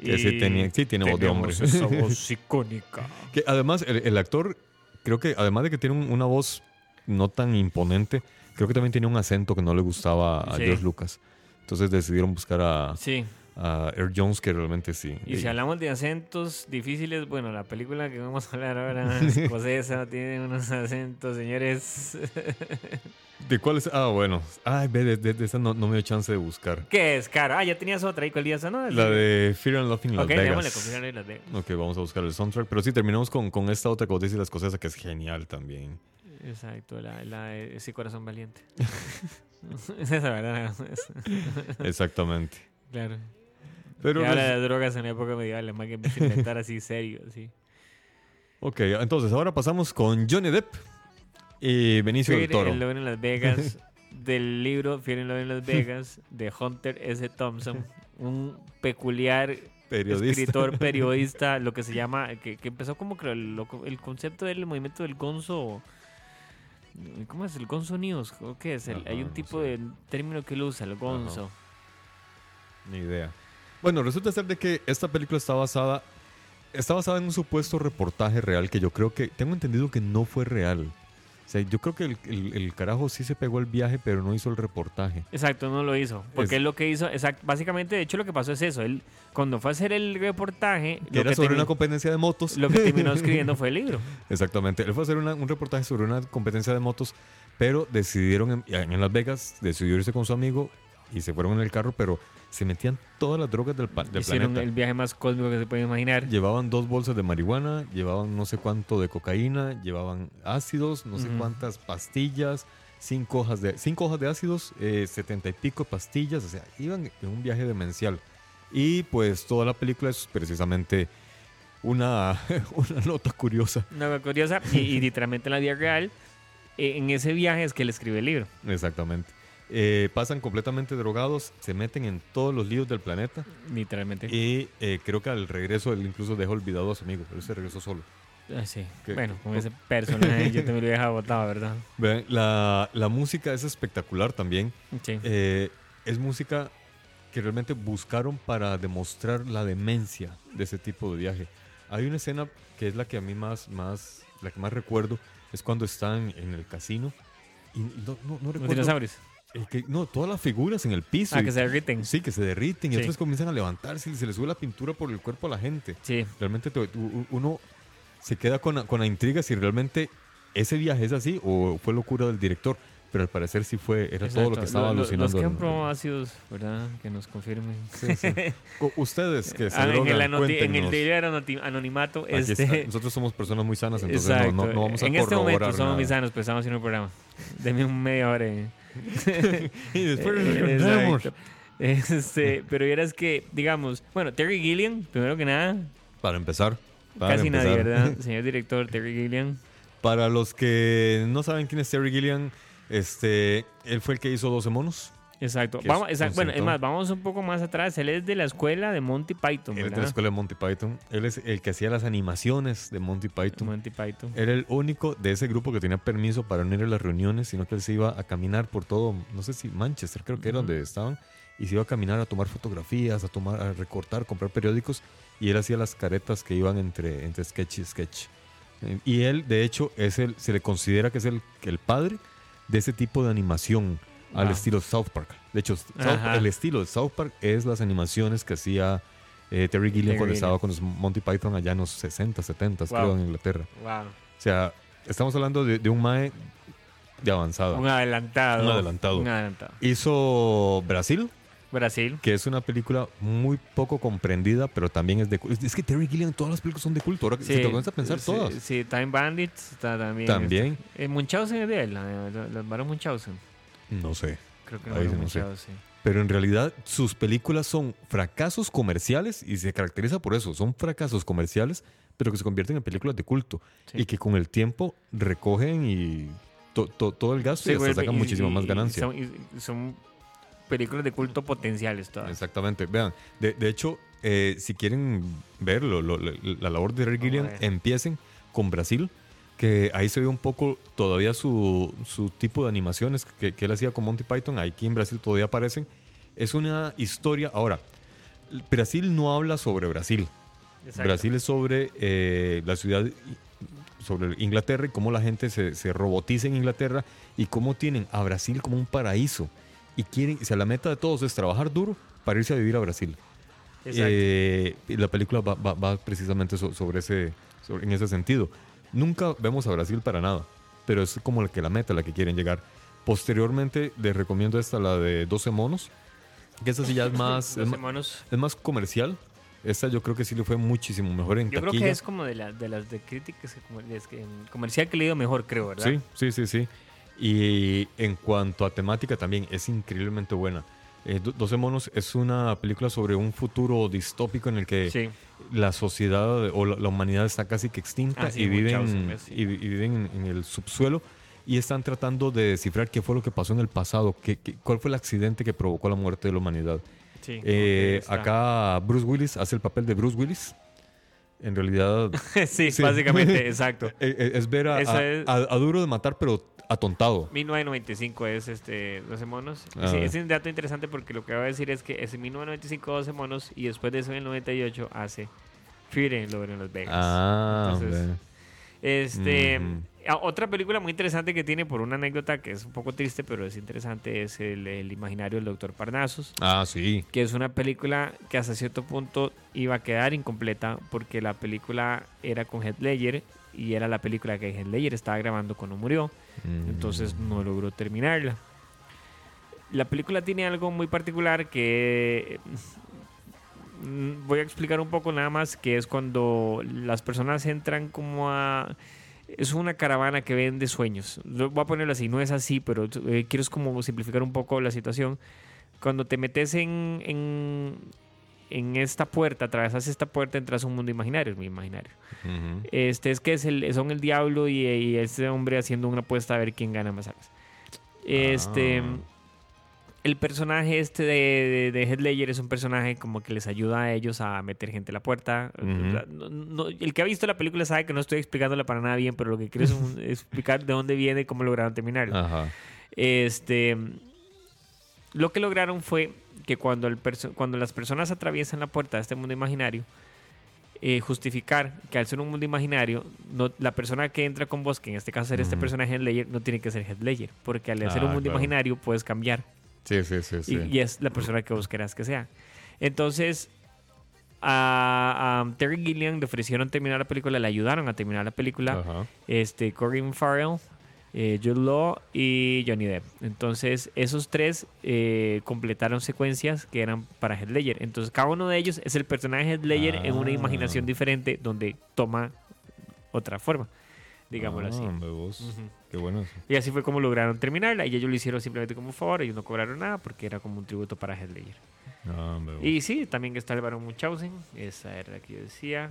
Sí. Y tenía, sí tiene voz de hombre. esa voz icónica. Que además, el, el actor, creo que además de que tiene un- una voz no tan imponente, creo que también tiene un acento que no le gustaba a Sí. George Lucas. Entonces decidieron buscar a, Sí. A Earl Jones, que realmente sí. Y si hablamos de acentos difíciles, bueno, la película que vamos a hablar ahora, escocesa, tiene unos acentos, señores. ¿De cuál es? Ah, bueno. Ay, ve, de, de- de esa no, no me dio chance de buscar. ¿Qué es, caro? Ah, ya tenías otra ahí, ¿cuál día esa, no? La de Fear and Love in Las Ok, démosle, Vegas. confírmale Las Vegas. Ok, vamos a buscar el soundtrack. Pero sí, terminamos con, con esta otra que vos decís, la escocesa, que es genial también. Exacto, la, la ese corazón valiente. es esa, ¿verdad? Es- Exactamente. claro. Pero que habla de drogas en la época medieval, la más que inventar así serio, así. Ok, entonces ahora pasamos con Johnny Depp y Benicio del Fear Toro. and Love en Las Vegas, del libro Fear and Love en Las Vegas, de Hunter S. Thompson, un peculiar Periodista. escritor, periodista, lo que se llama, que, que empezó como que el, el concepto del movimiento del gonzo, ¿cómo es? El gonzo news, ¿o ¿qué es? El- Ajá, hay un no tipo sé. de término que él usa, el gonzo. Ni idea. Bueno, resulta ser de que esta película está basada está basada en un supuesto reportaje real que yo creo que tengo entendido que no fue real. O sea, yo creo que el, el- el carajo sí se pegó el viaje, pero no hizo el reportaje. Exacto, no lo hizo. Porque Es- él lo que hizo, exact, básicamente, de hecho, lo que pasó es eso. Él, cuando fue a hacer el reportaje, Que lo era que, sobre una competencia de motos. lo que terminó escribiendo fue el libro. Exactamente. Él fue a hacer una- un reportaje sobre una competencia de motos, pero decidieron en, en Las Vegas, decidió irse con su amigo y se fueron en el carro, pero se metían todas las drogas del, pa- del Hicieron planeta. el viaje más cósmico que se puede imaginar. Llevaban dos bolsas de marihuana, llevaban no sé cuánto de cocaína, llevaban ácidos, no sé Ujú. cuántas pastillas, cinco hojas de, cinco hojas de ácidos, eh, setenta y pico pastillas, o sea, iban en un viaje demencial. Y pues toda la película es precisamente una, una nota curiosa. Una cosa curiosa. Y, y literalmente en la vida real, eh, en ese viaje es que él escribe el libro. Exactamente. Eh, pasan completamente drogados, se meten en todos los líos del planeta Literalmente. y eh, creo que al regreso él incluso deja olvidado a su amigo, él se regresó solo. Ah, sí. que- Bueno, con ese personaje yo también lo dejaba botado, ¿verdad? Vean, la, la música es espectacular también. Sí. Eh, es música que realmente buscaron para demostrar la demencia de ese tipo de viaje. Hay una escena que es la que a mí más, más, la que más recuerdo, es cuando están en el casino y no, no, no Los recuerdo. dinosaurios. Que- no, todas las figuras en el piso. Ah, y- que se derriten. Sí, que se derriten y Sí. otros comienzan a levantarse y se les sube la pintura por el cuerpo a la gente. Sí. Realmente te- uno se queda con, la- con la intriga si realmente ese viaje es así o fue locura del director. Pero al parecer sí fue, era todo lo Exacto. que estaba Lo- alucinando. Los que han probado ácidos, ¿verdad? Que nos confirmen. Sí, sí. Ustedes que se Ah, en, el en el anoti- anonimato, este. Nosotros somos personas muy sanas, entonces no, exacto. no, no vamos a en este momento somos muy sanos, pero estamos haciendo un programa. Deme un media hora. eh. Y después Eh, regresamos. exacto. Este, pero vieras que, digamos, bueno, Terry Gilliam, primero que nada, Para empezar. para casi nadie, empezar. ¿verdad? Señor director, Terry Gilliam. Para los que no saben quién es Terry Gilliam, este, él fue el que hizo 12 monos. Exacto. Vamos, exact- bueno, es más, vamos un poco más atrás. Él es de la escuela de Monty Python, Él es de la escuela de Monty Python. Él es el que hacía las animaciones de Monty Python. Monty Python. Era el único de ese grupo que tenía permiso para no ir a las reuniones, sino que él se iba a caminar por todo, no sé si Manchester, creo que era donde estaban, y se iba a caminar a tomar fotografías, a tomar, a recortar, comprar periódicos, y él hacía las caretas que iban entre, entre sketch y sketch. Eh, Y él, de hecho, es el, se le considera que es el, el padre de ese tipo de animación al Wow. estilo South Park. De hecho, South- el estilo de South Park es las animaciones que hacía eh, Terry Gilliam Terry cuando estaba con los Monty Python allá en los 60, 70, creo, Wow. en Inglaterra. Wow. O sea, estamos hablando de, de un Mae de avanzada. Un adelantado. Un adelantado. Un adelantado. Hizo Brasil, Brasil. que es una película muy poco comprendida, pero también es de culto. Es que Terry Gilliam, todas las películas son de culto. Ahora que si te pones a pensar sí, todas. Sí, Time Bandits está también. También. este, eh, Munchausen es de él, la- los Baron Munchausen. No sé. Creo que no sí no sé. Munchausen. Pero en realidad sus películas son fracasos comerciales y se caracteriza por eso. Son fracasos comerciales, pero que se convierten en películas de culto. Sí. Y que con el tiempo recogen y to- to- todo el gasto y hasta sacan muchísima más y ganancia. Son, y son películas de culto potenciales todas. Exactamente. Vean, de, de hecho, eh, si quieren ver lo- lo- lo- la labor de a Gilliam, empiecen con Brasil, que ahí se ve un poco todavía su, su tipo de animaciones que, que él hacía con Monty Python. Aquí en Brasil todavía aparecen. Es una historia. Ahora, Brasil no habla sobre Brasil. Exacto. Brasil es sobre eh, la ciudad, sobre Inglaterra y cómo la gente se, se robotiza en Inglaterra y cómo tienen a Brasil como un paraíso. Y quieren, o sea, la meta de todos es trabajar duro para irse a vivir a Brasil. Eh, y la película va, va- va precisamente so- sobre ese, sobre- en ese sentido. Nunca vemos a Brasil para nada, pero es como la que la meta a la que quieren llegar. Posteriormente les recomiendo esta, la de 12 monos, que esa sí ya es más, es, 12 ma- monos. es más comercial. Esta yo creo que sí le fue muchísimo mejor en Yo creo taquilla. que es como de, la- de las de críticas, que comercial que he leído mejor, creo, ¿verdad? Sí, sí, sí, sí. Y en cuanto a temática también es increíblemente buena. Eh, Do- 12 monos es una película sobre un futuro distópico en el que Sí. La sociedad o la, la humanidad está casi que extinta Ah, sí, y viven, y, vi- y viven en, en el subsuelo y están tratando de descifrar qué fue lo que pasó en el pasado, qué, qué- cuál fue el accidente que provocó la muerte de la humanidad. sí Eh, acá Bruce Willis hace el papel de Bruce Willis. En realidad sí, sí. básicamente, exacto. eh, eh, es ver a, Esa a- es- a- a duro de matar, pero atontado. 1995 es este 12 monos. Ah. Sí, es un dato interesante porque lo que voy a decir es que es en 1995 12 monos y después de eso en el 98 hace Fury en Lord en Las Vegas. Ah, Entonces. Este, otra película muy interesante que tiene por una anécdota que es un poco triste, pero es interesante, es el, el imaginario del Doctor Parnassus, Ah, sí. que es una película que hasta cierto punto iba a quedar incompleta porque la película era con Heath Ledger y era la película que Heath estaba grabando cuando murió, Mm. entonces no logró terminarla. La película tiene algo muy particular que mm, voy a explicar un poco nada más, que es cuando las personas entran como a... Es una caravana que vende sueños. Voy a ponerlo así, no es así, pero eh, quiero es como simplificar un poco la situación. Cuando te metes en, en, en esta puerta, atravesas esta puerta, entras a un mundo imaginario, es muy imaginario. Este es que es el, son el diablo y, y este hombre haciendo una apuesta a ver quién gana más armas. Este, Ah. el personaje este de, de, de Heath Ledger es un personaje como que les ayuda a ellos a meter gente a la puerta. Ujú. No- no- el que ha visto la película sabe que no estoy explicándola para nada bien, pero lo que quiero es un- explicar de dónde viene y cómo lograron terminarla. Ajá. Este, lo que lograron fue que cuando, el perso- cuando las personas atraviesan la puerta de este mundo imaginario, eh, justificar que al ser un mundo imaginario, no, la persona que entra con vos, que en este caso ser este personaje Heath Ledger, no tiene que ser Heath Ledger, porque al ser un Ah, mundo claro. imaginario puedes cambiar Sí, sí, sí. sí. y, y es la persona que vos querás que sea. Entonces, a, a Terry Gilliam le ofrecieron terminar la película, le ayudaron a terminar la película Ajá. este, Corinne Farrell, eh, Jude Law y Johnny Depp. Entonces, esos tres eh, completaron secuencias que eran para Heath Ledger. Entonces, cada uno de ellos es el personaje de Heath Ledger en una Ah. imaginación diferente donde toma otra forma, digámoslo Ah, así. Ujú. Qué bueno eso. Y así fue como lograron terminarla. Y ellos lo hicieron simplemente como un favor. Ellos no cobraron nada porque era como un tributo para Heath Ledger. Y sí, también está el Barón Munchausen, esa era la que yo decía.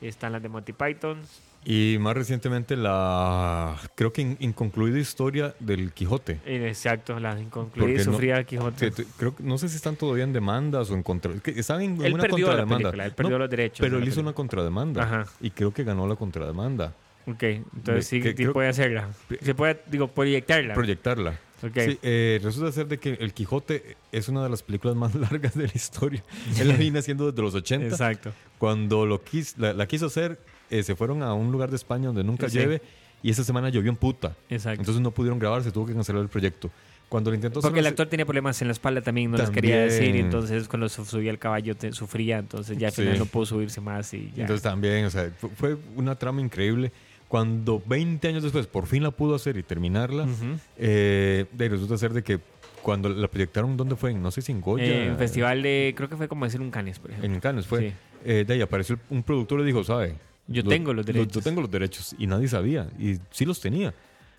Están las de Monty Python. Y más recientemente la, creo que in- inconcluida historia del Quijote. Eh, Exacto, la inconcluida y no- sufrida del Quijote. Que creo no sé si están todavía en demandas o en contra. que Están en, Él una perdió la contrademanda. película, él perdió los derechos Pero él hizo película. una contrademanda. Ajá. Y creo que ganó la contrademanda. Ok, entonces sí, que sí creo- puede hacerla. Se puede, digo, proyectarla. Proyectarla. Ok. Sí, eh, resulta ser de que El Quijote es una de las películas más largas de la historia. Él la viene haciendo desde los 80. Exacto. Cuando lo quis, la, la quiso hacer, eh, se fueron a un lugar de España donde nunca Sí. lleve y esa semana llovió en puta. Exacto. Entonces no pudieron grabar, se tuvo que cancelar el proyecto. Cuando lo intentó Porque el actor tenía problemas en la espalda también, no les quería decir. También. entonces cuando subía al caballo te- sufría, entonces ya al final Sí. no pudo subirse más y ya. Entonces también, o sea, fu- fue una trama increíble. Cuando 20 años después por fin la pudo hacer y terminarla, Ujú. eh, de ahí resulta ser de que cuando la proyectaron, ¿dónde fue? No sé si en Goya. Eh, en festival de, creo que fue como decir un Canes, por ejemplo. En Cannes fue. Sí. Eh, de ahí apareció un productor y le dijo, ¿sabe? Yo Lo- tengo los lo- derechos. Yo tengo los derechos. Y nadie sabía. Y sí los tenía,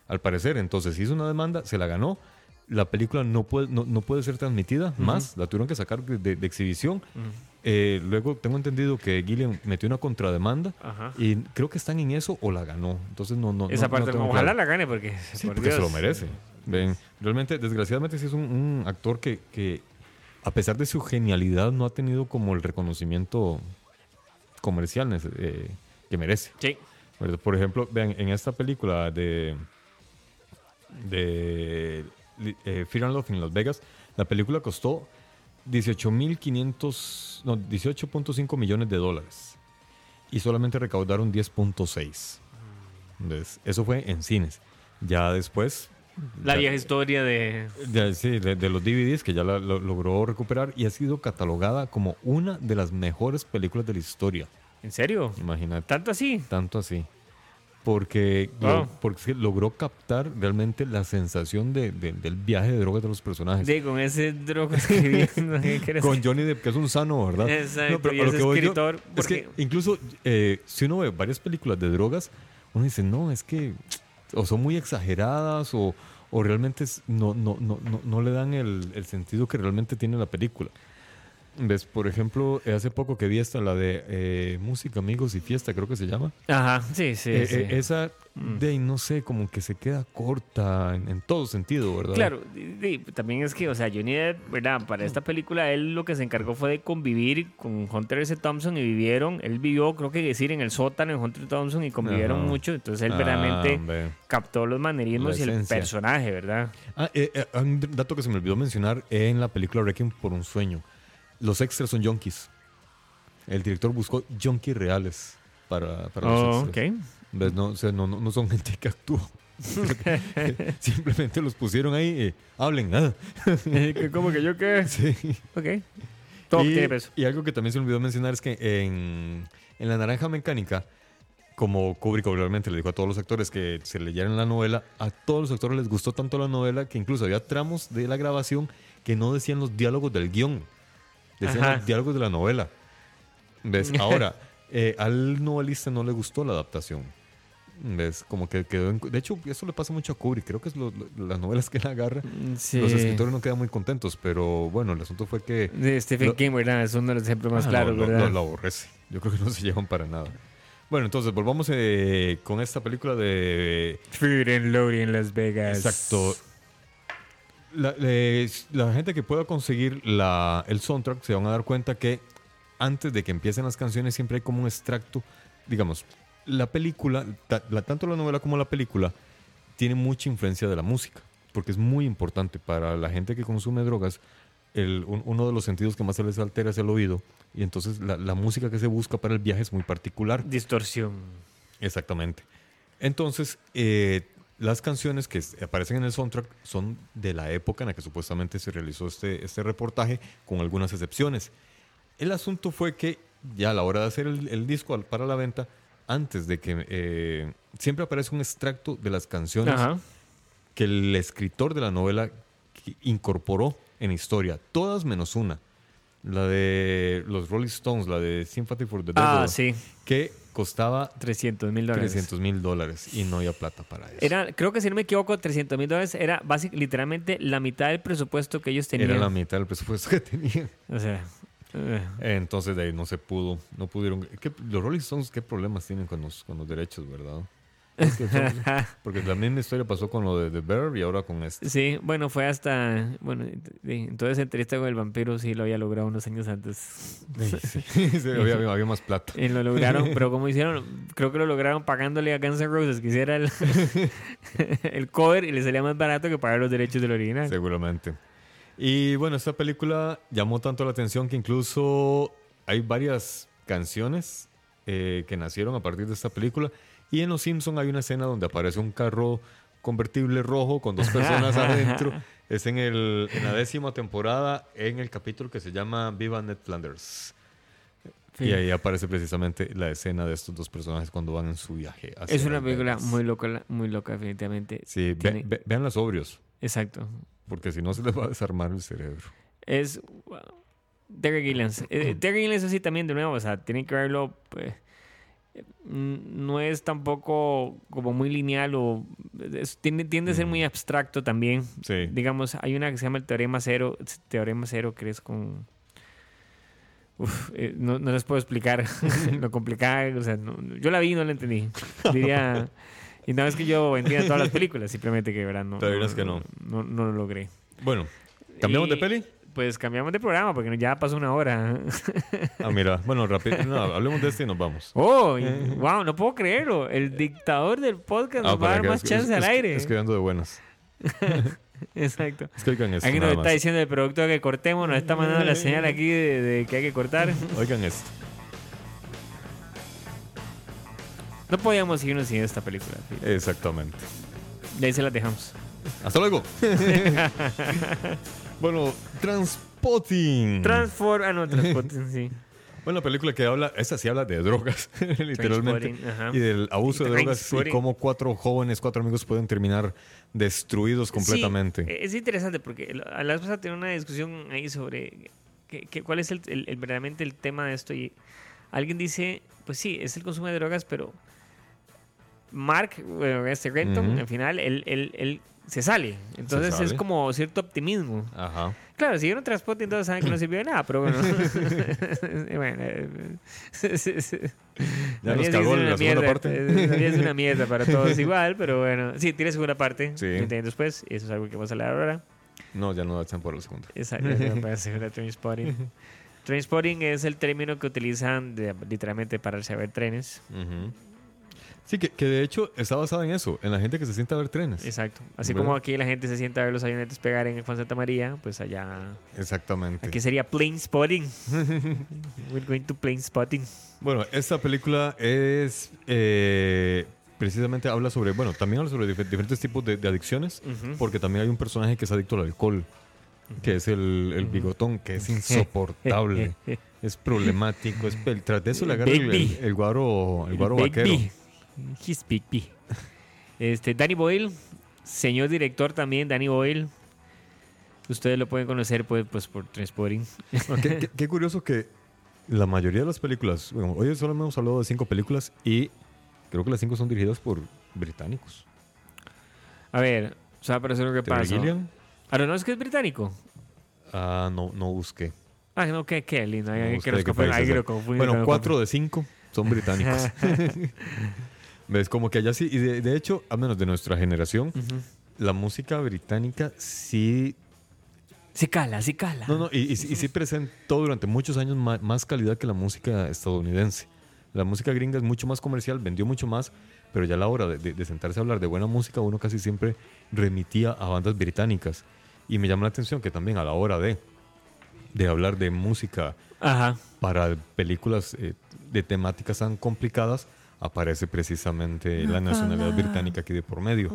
al parecer. Entonces hizo una demanda, se la ganó. La película no puede, no, no puede ser transmitida más. La tuvieron que sacar de, de- de exhibición. Eh, luego tengo entendido que Gillian metió una contrademanda. Ajá. Y creo que están en eso o la ganó. Entonces no, no. Esa no- parte, no tengo ojalá claro. la gane porque, Sí, por porque se lo merece. Ven, realmente, desgraciadamente, sí es un, un actor que, que, a pesar de su genialidad, no ha tenido como el reconocimiento comercial eh, que merece. Sí. Por ejemplo, vean, en esta película de, de eh, Fear and Love en Las Vegas, la película costó 18.500, no, 18.5 millones de dólares y solamente recaudaron 10.6. Entonces, Eso fue en cines. Ya después... La ya- vieja historia de... de, sí, de, de los DVDs que ya la lo- logró recuperar y ha sido catalogada como una de las mejores películas de la historia. ¿En serio? Imagínate. ¿Tanto así? Tanto así. Porque, Wow. lo- porque logró captar realmente la sensación de- de- del viaje de drogas de los personajes. De, con ese droga escribiendo. ¿qué quieres Con? Johnny Depp, que es un sano, ¿verdad? Exacto, y a lo ese que voy yo escritor, es porque- que incluso eh, si uno ve varias películas de drogas, uno dice, no, es que o son muy exageradas o, o realmente no, no, no, no, no le dan el, el sentido que realmente tiene la película. ¿Ves? Por ejemplo, hace poco que vi esta, la de eh, Música, Amigos y Fiesta, creo que se llama. Ajá, sí, sí, Eh, sí. eh, esa, Mm. de no sé, como que se queda corta en, en todo sentido, ¿verdad? Claro, y- y también es que, o sea, Johnny Depp, ¿verdad? Para esta película, él lo que se encargó fue de convivir con Hunter S. Thompson y vivieron, él vivió, creo que decir, en el sótano de Hunter Thompson y convivieron Ajá. mucho, entonces él Ah, verdaderamente hombre. captó los manerismos y el personaje, ¿verdad? Ah, eh, un dato que se me olvidó mencionar en la película Requiem por un sueño. Los extras son junkies. El director buscó junkies reales para, para Oh, los ok. extras. ¿Ves? No, o sea, no, no, no son gente que actúa. Simplemente los pusieron ahí. eh, hablen, nada. ¿Cómo que yo qué? Sí. Ok. Todo y, tiene peso. y algo que también se me olvidó mencionar es que en, en La Naranja Mecánica, como Kubrick obviamente le dijo a todos los actores que se leyeran la novela, a todos los actores les gustó tanto la novela que incluso había tramos de la grabación que no decían los diálogos del guion, decían Ajá. los diálogos de la novela. ¿Ves? Ahora, eh, al novelista no le gustó la adaptación. ¿Ves? Como que quedó en- De hecho, eso le pasa mucho a Kubrick. Creo que es lo- lo- las novelas que él agarra. Sí. Los escritores no quedan muy contentos, pero bueno, el asunto fue que De Stephen Lo- King, ¿verdad? Es uno de los ejemplos más Ah, claros, no, ¿verdad? Lo, lo aborrece. Yo creo que no se llevan para nada. Bueno, entonces volvamos eh, con esta película de... Fear and Loading en Las Vegas. Exacto. La, eh, la gente que pueda conseguir la, el soundtrack se van a dar cuenta que antes de que empiecen las canciones siempre hay como un extracto. Digamos, la película, ta- la- tanto la novela como la película, tiene mucha influencia de la música, porque es muy importante para la gente que consume drogas. el- un- uno de los sentidos que más se les altera es el oído, y entonces la, la música que se busca para el viaje es muy particular. Distorsión. Exactamente. Entonces, eh, las canciones que aparecen en el soundtrack son de la época en la que supuestamente se realizó este, este reportaje, con algunas excepciones. El asunto fue que ya a la hora de hacer el, el disco para la venta, antes de que eh, siempre aparece un extracto de las canciones Ajá. que el escritor de la novela incorporó en historia, todas menos una. La de los Rolling Stones, la de Sympathy for the Devil. Ah, sí. Que costaba 300 mil dólares. 300 mil dólares y no había plata para eso. Era, creo que si no me equivoco, 300 mil dólares era básic- literalmente la mitad del presupuesto que ellos tenían. Era la mitad del presupuesto que tenían. O sea, eh, Entonces de ahí no se pudo, no pudieron. ¿qué- los Rolling Stones, ¿qué problemas tienen con los, con los derechos, verdad? Porque, son- porque la misma historia pasó con lo de The Bear y ahora con este. sí, bueno, fue hasta. Bueno, entonces entrevista con el vampiro sí lo había logrado unos años antes. Sí, había más plata. Y lo lograron, pero como hicieron, creo que lo lograron pagándole a Guns N' Roses que hiciera el, el cover y le salía más barato que pagar los derechos del original. Seguramente. Y bueno, esta película llamó tanto la atención que incluso hay varias canciones eh, que nacieron a partir de esta película. Y en Los Simpson hay una escena donde aparece un carro convertible rojo con dos personas adentro. Es en, el, en la décima temporada, en el capítulo que se llama Viva Ned Flanders. Sí. Y ahí aparece precisamente la escena de estos dos personajes cuando van en su viaje. hacia Es una película muy loca, muy loca, definitivamente. Sí, ve- Tiene- ve- vean las sobrios, Exacto. porque si no se les va a desarmar el cerebro. Es Terry Gilliams. Eh, Terry Gilliams, eso sí, también, de nuevo, o sea, tienen que verlo. pues, no es tampoco como muy lineal o es- tiende, tiende a ser muy abstracto también. Sí. Digamos, hay una que se llama el teorema cero, teorema cero que es con... Uf, eh, no, no les puedo explicar lo complicada, o sea, no- yo la vi y no la entendí. Diría... Y no es que yo entienda todas las películas, simplemente que, ¿verdad? No, es que no. No, no lo logré. Bueno, ¿cambiamos de peli? Pues cambiamos de programa porque ya pasó una hora. Ah, mira, bueno, rápido, no, hablemos de este y nos vamos. Oh, y- wow, no puedo creerlo. El dictador del podcast nos va a dar más Ah, es que- chance es- al aire. Es que ando de buenas. Exacto. Es que oigan esto. Aquí nos está más. diciendo el productor que cortemos, nos está mandando la señal aquí de, de que hay que cortar. Oigan esto. No podíamos irnos sin esta película. Exactamente. Y ahí se la dejamos. Hasta luego. bueno, Transpotting. Transform, ah no, Transporting, sí. bueno, la película que habla, esa sí habla de drogas, literalmente. Y del abuso de drogas y cómo cuatro jóvenes, cuatro amigos pueden terminar destruidos completamente. Sí, eh, es interesante porque a la vez pasada tener una discusión ahí sobre que, que- cuál es el, el- el- verdaderamente el tema de esto y alguien dice, pues sí, es el consumo de drogas, pero Mark, bueno, este Renton, al final, él, él- él se sale. Entonces es sale. como cierto optimismo. Ajá. Claro, si yo no transporte, entonces saben que no sirvió de nada, pero bueno. bueno eh, Ya nos cagó es la segunda mierda, parte. eh, es una mierda para todos igual, pero bueno. Sí, tiene segunda parte. Sí. 20 años después. Y eso es algo que vamos a hablar ahora. No, ya no da tiempo por la segunda. Exacto, para segunda Trainspotting. Trainspotting es el término que utilizan de- literalmente para saber trenes. Ujú. Sí, que, que de hecho está basada en eso, en la gente que se sienta a ver trenes. Exacto. Así ¿Verdad? como aquí la gente se sienta a ver los avionetes pegar en Juan Santa María, pues allá. Exactamente. Aquí sería plane spotting. We're going to plane spotting. Bueno, esta película es eh, precisamente habla sobre, bueno, también habla sobre dif- diferentes tipos de, de adicciones, porque también hay un personaje que es adicto al alcohol, que es el, el bigotón, que es insoportable, es problemático, es tras de eso le agarra el, el- el guaro, el guaro vaquero. He's Big B. Este, Danny Boyle, señor director también, Danny Boyle. Ustedes lo pueden conocer pues, pues por Transporting. Bueno, qué, qué- qué curioso que la mayoría de las películas, bueno, hoy solo hemos hablado de cinco películas y creo que las cinco son dirigidas por británicos. A ver, ¿sabe para hacer lo que pasa? Ahora, ¿no es que es británico? ah, no, no busqué. Ah, no, qué, qué lindo. No que los Bueno, cuatro de cinco son británicos. ¿Ves? Como que allá sí, y de, de hecho, al menos de nuestra generación, confunden. Ujú. la música británica sí, Sí cala, sí cala. no, no, y, y, sí- y sí presentó durante muchos años ma- más, calidad que la música estadounidense. La música gringa es mucho más comercial, vendió mucho más, pero ya a la hora de, de- de sentarse a hablar de buena música, uno casi siempre remitía a bandas británicas. Y me llama la atención que también a la hora de, de hablar de música Ajá. para películas eh, de temáticas tan complicadas, aparece precisamente la nacionalidad británica aquí de por medio.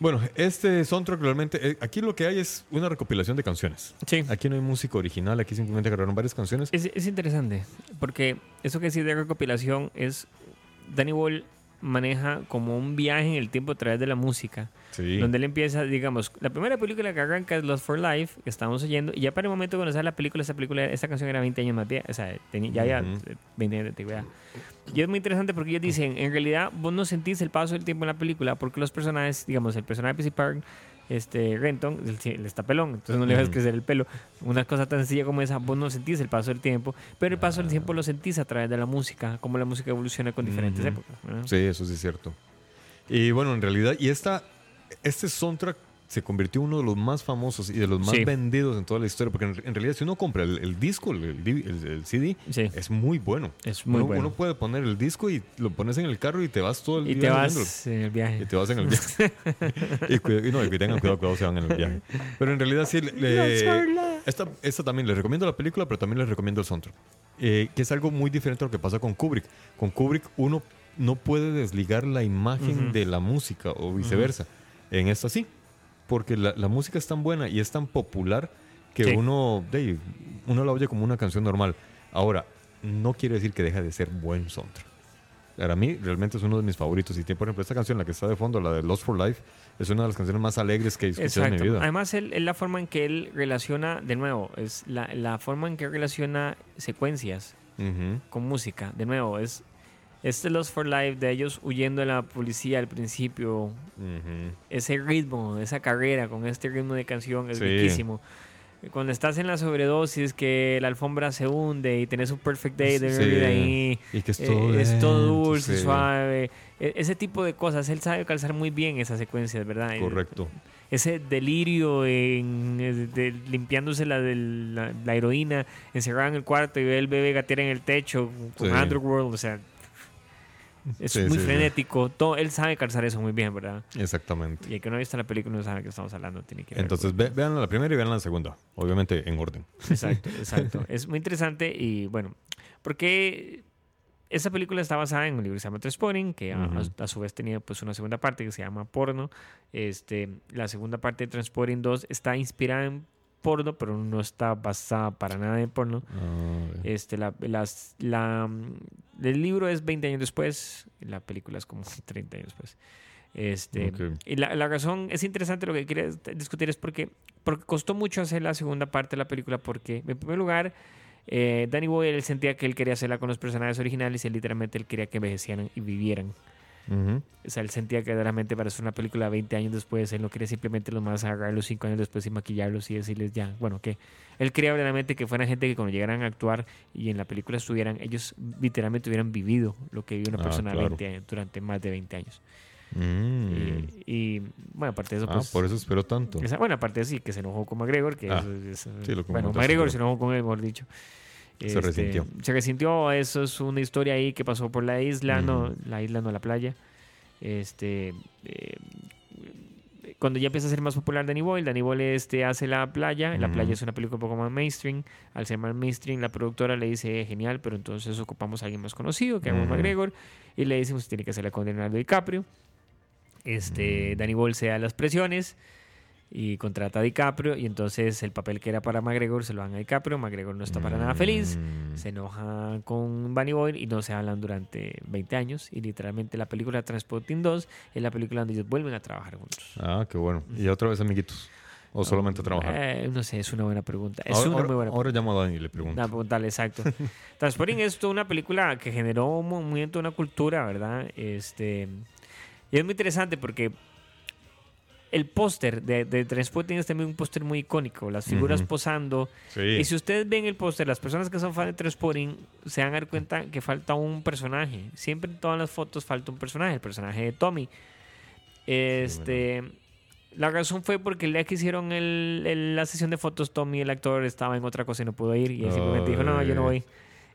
Bueno, este soundtrack realmente, eh, aquí lo que hay es una recopilación de canciones. Sí. Aquí no hay música original, aquí simplemente agarraron varias canciones. Es, es interesante, porque eso que sí de recopilación es Danny Boyle maneja como un viaje en el tiempo a través de la música. Sí. Donde él empieza, digamos, la primera película que arranca es Lost for Life, que estamos oyendo, y ya para el momento cuando sale la película, esa película, esa canción era 20 años más vieja, o sea, tenía, ya había Ujú. 20 años de antigüedad. Y es muy interesante porque ellos dicen, en realidad vos no sentís el paso del tiempo en la película porque los personajes, digamos, el personaje principal, este, Renton, él está pelón, entonces no le dejas Ujú. crecer el pelo. Una cosa tan sencilla como esa, vos no sentís el paso del tiempo, pero el paso del tiempo lo sentís a través de la música, como la música evoluciona con diferentes épocas. Sí, eso sí es cierto. Y bueno, en realidad, y esta, este soundtrack se convirtió en uno de los más famosos y de los más Sí. vendidos en toda la historia, porque en, en realidad si uno compra el, el disco, el, CD, Sí. es muy bueno. Es muy uno, bueno. uno puede poner el disco y lo pones en el carro y te vas todo el Y día te oyéndolo. vas en el viaje. Y te vas en el viaje. y, cuida- y no, y tengan cuidado, cuidado, se van en el viaje. Pero en realidad sí, le- esta, esta también les recomiendo la película, pero también les recomiendo el soundtrack. Eh, que es algo muy diferente a lo que pasa con Kubrick. Con Kubrick uno no puede desligar la imagen de la música o viceversa. En esta sí, porque la, la música es tan buena y es tan popular que Sí. uno, de, uno la oye como una canción normal. Ahora, no quiere decir que deja de ser buen soundtrack. Para mí, realmente es uno de mis favoritos. Y tiene, por ejemplo, esta canción, la que está de fondo, la de Lost for Life, es una de las canciones más alegres que he escuchado en mi vida. Además, él- es la forma en que él relaciona, de nuevo, es la, la forma en que relaciona secuencias con música. De nuevo, es este Lost for Life de ellos huyendo de la policía al principio. Ujú. Ese ritmo, esa carrera con este ritmo de canción es Sí. riquísimo. Cuando estás en la sobredosis, que la alfombra se hunde y tenés un perfect day de Sí. ahí, Y que es eh, todo, es todo dulce, sí. suave. E- ese tipo de cosas, él sabe calzar muy bien esas secuencias, ¿verdad? Correcto. ese delirio en, eh, de- limpiándose la, del- la, la heroína, encerrada en el cuarto y ve el bebé gatear en el techo con Sí. Underworld, o sea, es Sí, muy sí, sí. frenético. Todo, él sabe calzar eso muy bien, ¿verdad? Exactamente. Y el que no ha visto la película no sabe de qué estamos hablando, tiene que. Entonces, ve- vean la primera y vean la segunda. Obviamente en orden. Exacto, exacto. es muy interesante y bueno, porque esa película está basada en un libro que se llama que a su vez tenía pues una segunda parte que se llama Porno. Este, la segunda parte de Transporting 2 está inspirada en porno, pero no está basada para nada en porno. Ah, Este, la, las- la, mm, el libro es 20 años después, y la película es como 30 años después. Este. Y la, la razón es interesante, lo que quería discutir es porque, porque costó mucho hacer la segunda parte de la película, porque en primer lugar, eh, Danny Boyle él sentía que él quería hacerla con los personajes originales y él, literalmente él quería que envejecieran y vivieran. Ujú. O sea, él sentía que realmente para hacer una película 20 años después, él no quería simplemente los más agarrarlos 5 años después y maquillarlos y decirles ya, bueno, que él quería verdaderamente que fueran gente que cuando llegaran a actuar y en la película estuvieran, ellos literalmente hubieran vivido lo que vive una Ah, persona claro. 20 años, durante más de 20 años. Mm. Y, y, bueno, aparte de eso, ah, pues... por eso esperó tanto. esa- bueno, aparte de sí, que se enojó con McGregor, que Ah, es- sí, lo bueno, McGregor se enojó con él, mejor dicho. Se resintió. Se resintió, eso es una historia ahí que pasó por la isla, no, la isla no la playa. Este, eh, cuando ya empieza a ser más popular Danny Boyle, Danny Boyle este, hace La Playa. La. Playa es una película un poco más mainstream. Al ser más mainstream, la productora le dice, genial, pero entonces ocupamos a alguien más conocido, que haga Ujú. McGregor. Y le decimos, tiene que hacerla con Leonardo DiCaprio. Este, Mm. Danny Boyle se da las presiones y contrata a DiCaprio. Y entonces el papel que era para McGregor se lo dan a DiCaprio. McGregor no está para nada feliz. Mm. Se enoja con Danny Boyle y no se hablan durante 20 años. Y literalmente la película Transporting 2 es la película donde ellos vuelven a trabajar juntos. Ah, qué bueno. ¿Y otra vez amiguitos? ¿O solamente a trabajar? Eh, no sé, es una buena pregunta. Es ahora, una ahora- muy buena ahora llamo a Dani y le pregunto. Una preguntarle, exacto. Transporting es toda una película que generó un movimiento, una cultura, ¿verdad? Este, y es muy interesante porque el póster de, de Transporting es también un póster muy icónico. Las figuras posando. Sí. Y si ustedes ven el póster, las personas que son fans de Transporting se van a dar cuenta que falta un personaje. Siempre en todas las fotos falta un personaje, el personaje de Tommy. Este, la razón fue porque el día que hicieron el- el- la sesión de fotos, Tommy, el actor, estaba en otra cosa y no pudo ir. Y él simplemente dijo, no, yo no voy.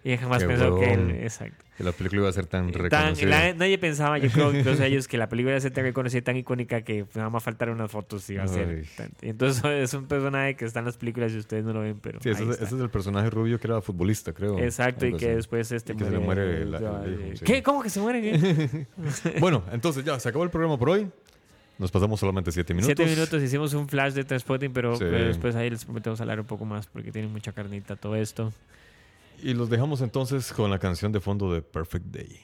Y jamás Qué pensó que él... Exacto. Que la película iba a ser tan Tan- reconocida. la- nadie pensaba, yo creo, incluso ellos, que la película iba a ser tan reconocida tan icónica que nada más faltaron unas fotos y iba a ser. Tan- entonces es un personaje que está en las películas y ustedes no lo ven, pero. Sí, ese, es- está. ese es el personaje rubio que era futbolista, creo. Exacto, y que así. después este que se le muere la- el eh, sí. ¿Qué? ¿Cómo que se muere? Bueno, entonces ya, se acabó el programa por hoy. Nos pasamos solamente siete minutos. Siete minutos hicimos un flash de transporting, pero, Sí. pero después ahí les prometemos hablar un poco más porque tiene mucha carnita todo esto. Y los dejamos entonces con la canción de fondo de Perfect Day.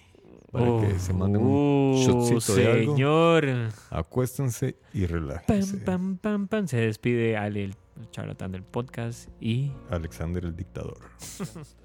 para que se manden un shotcito de algo. señor. Acuéstense y relájense. pam, pam, pam. Se despide Ale, el charlatán del podcast. Y Alexander el dictador.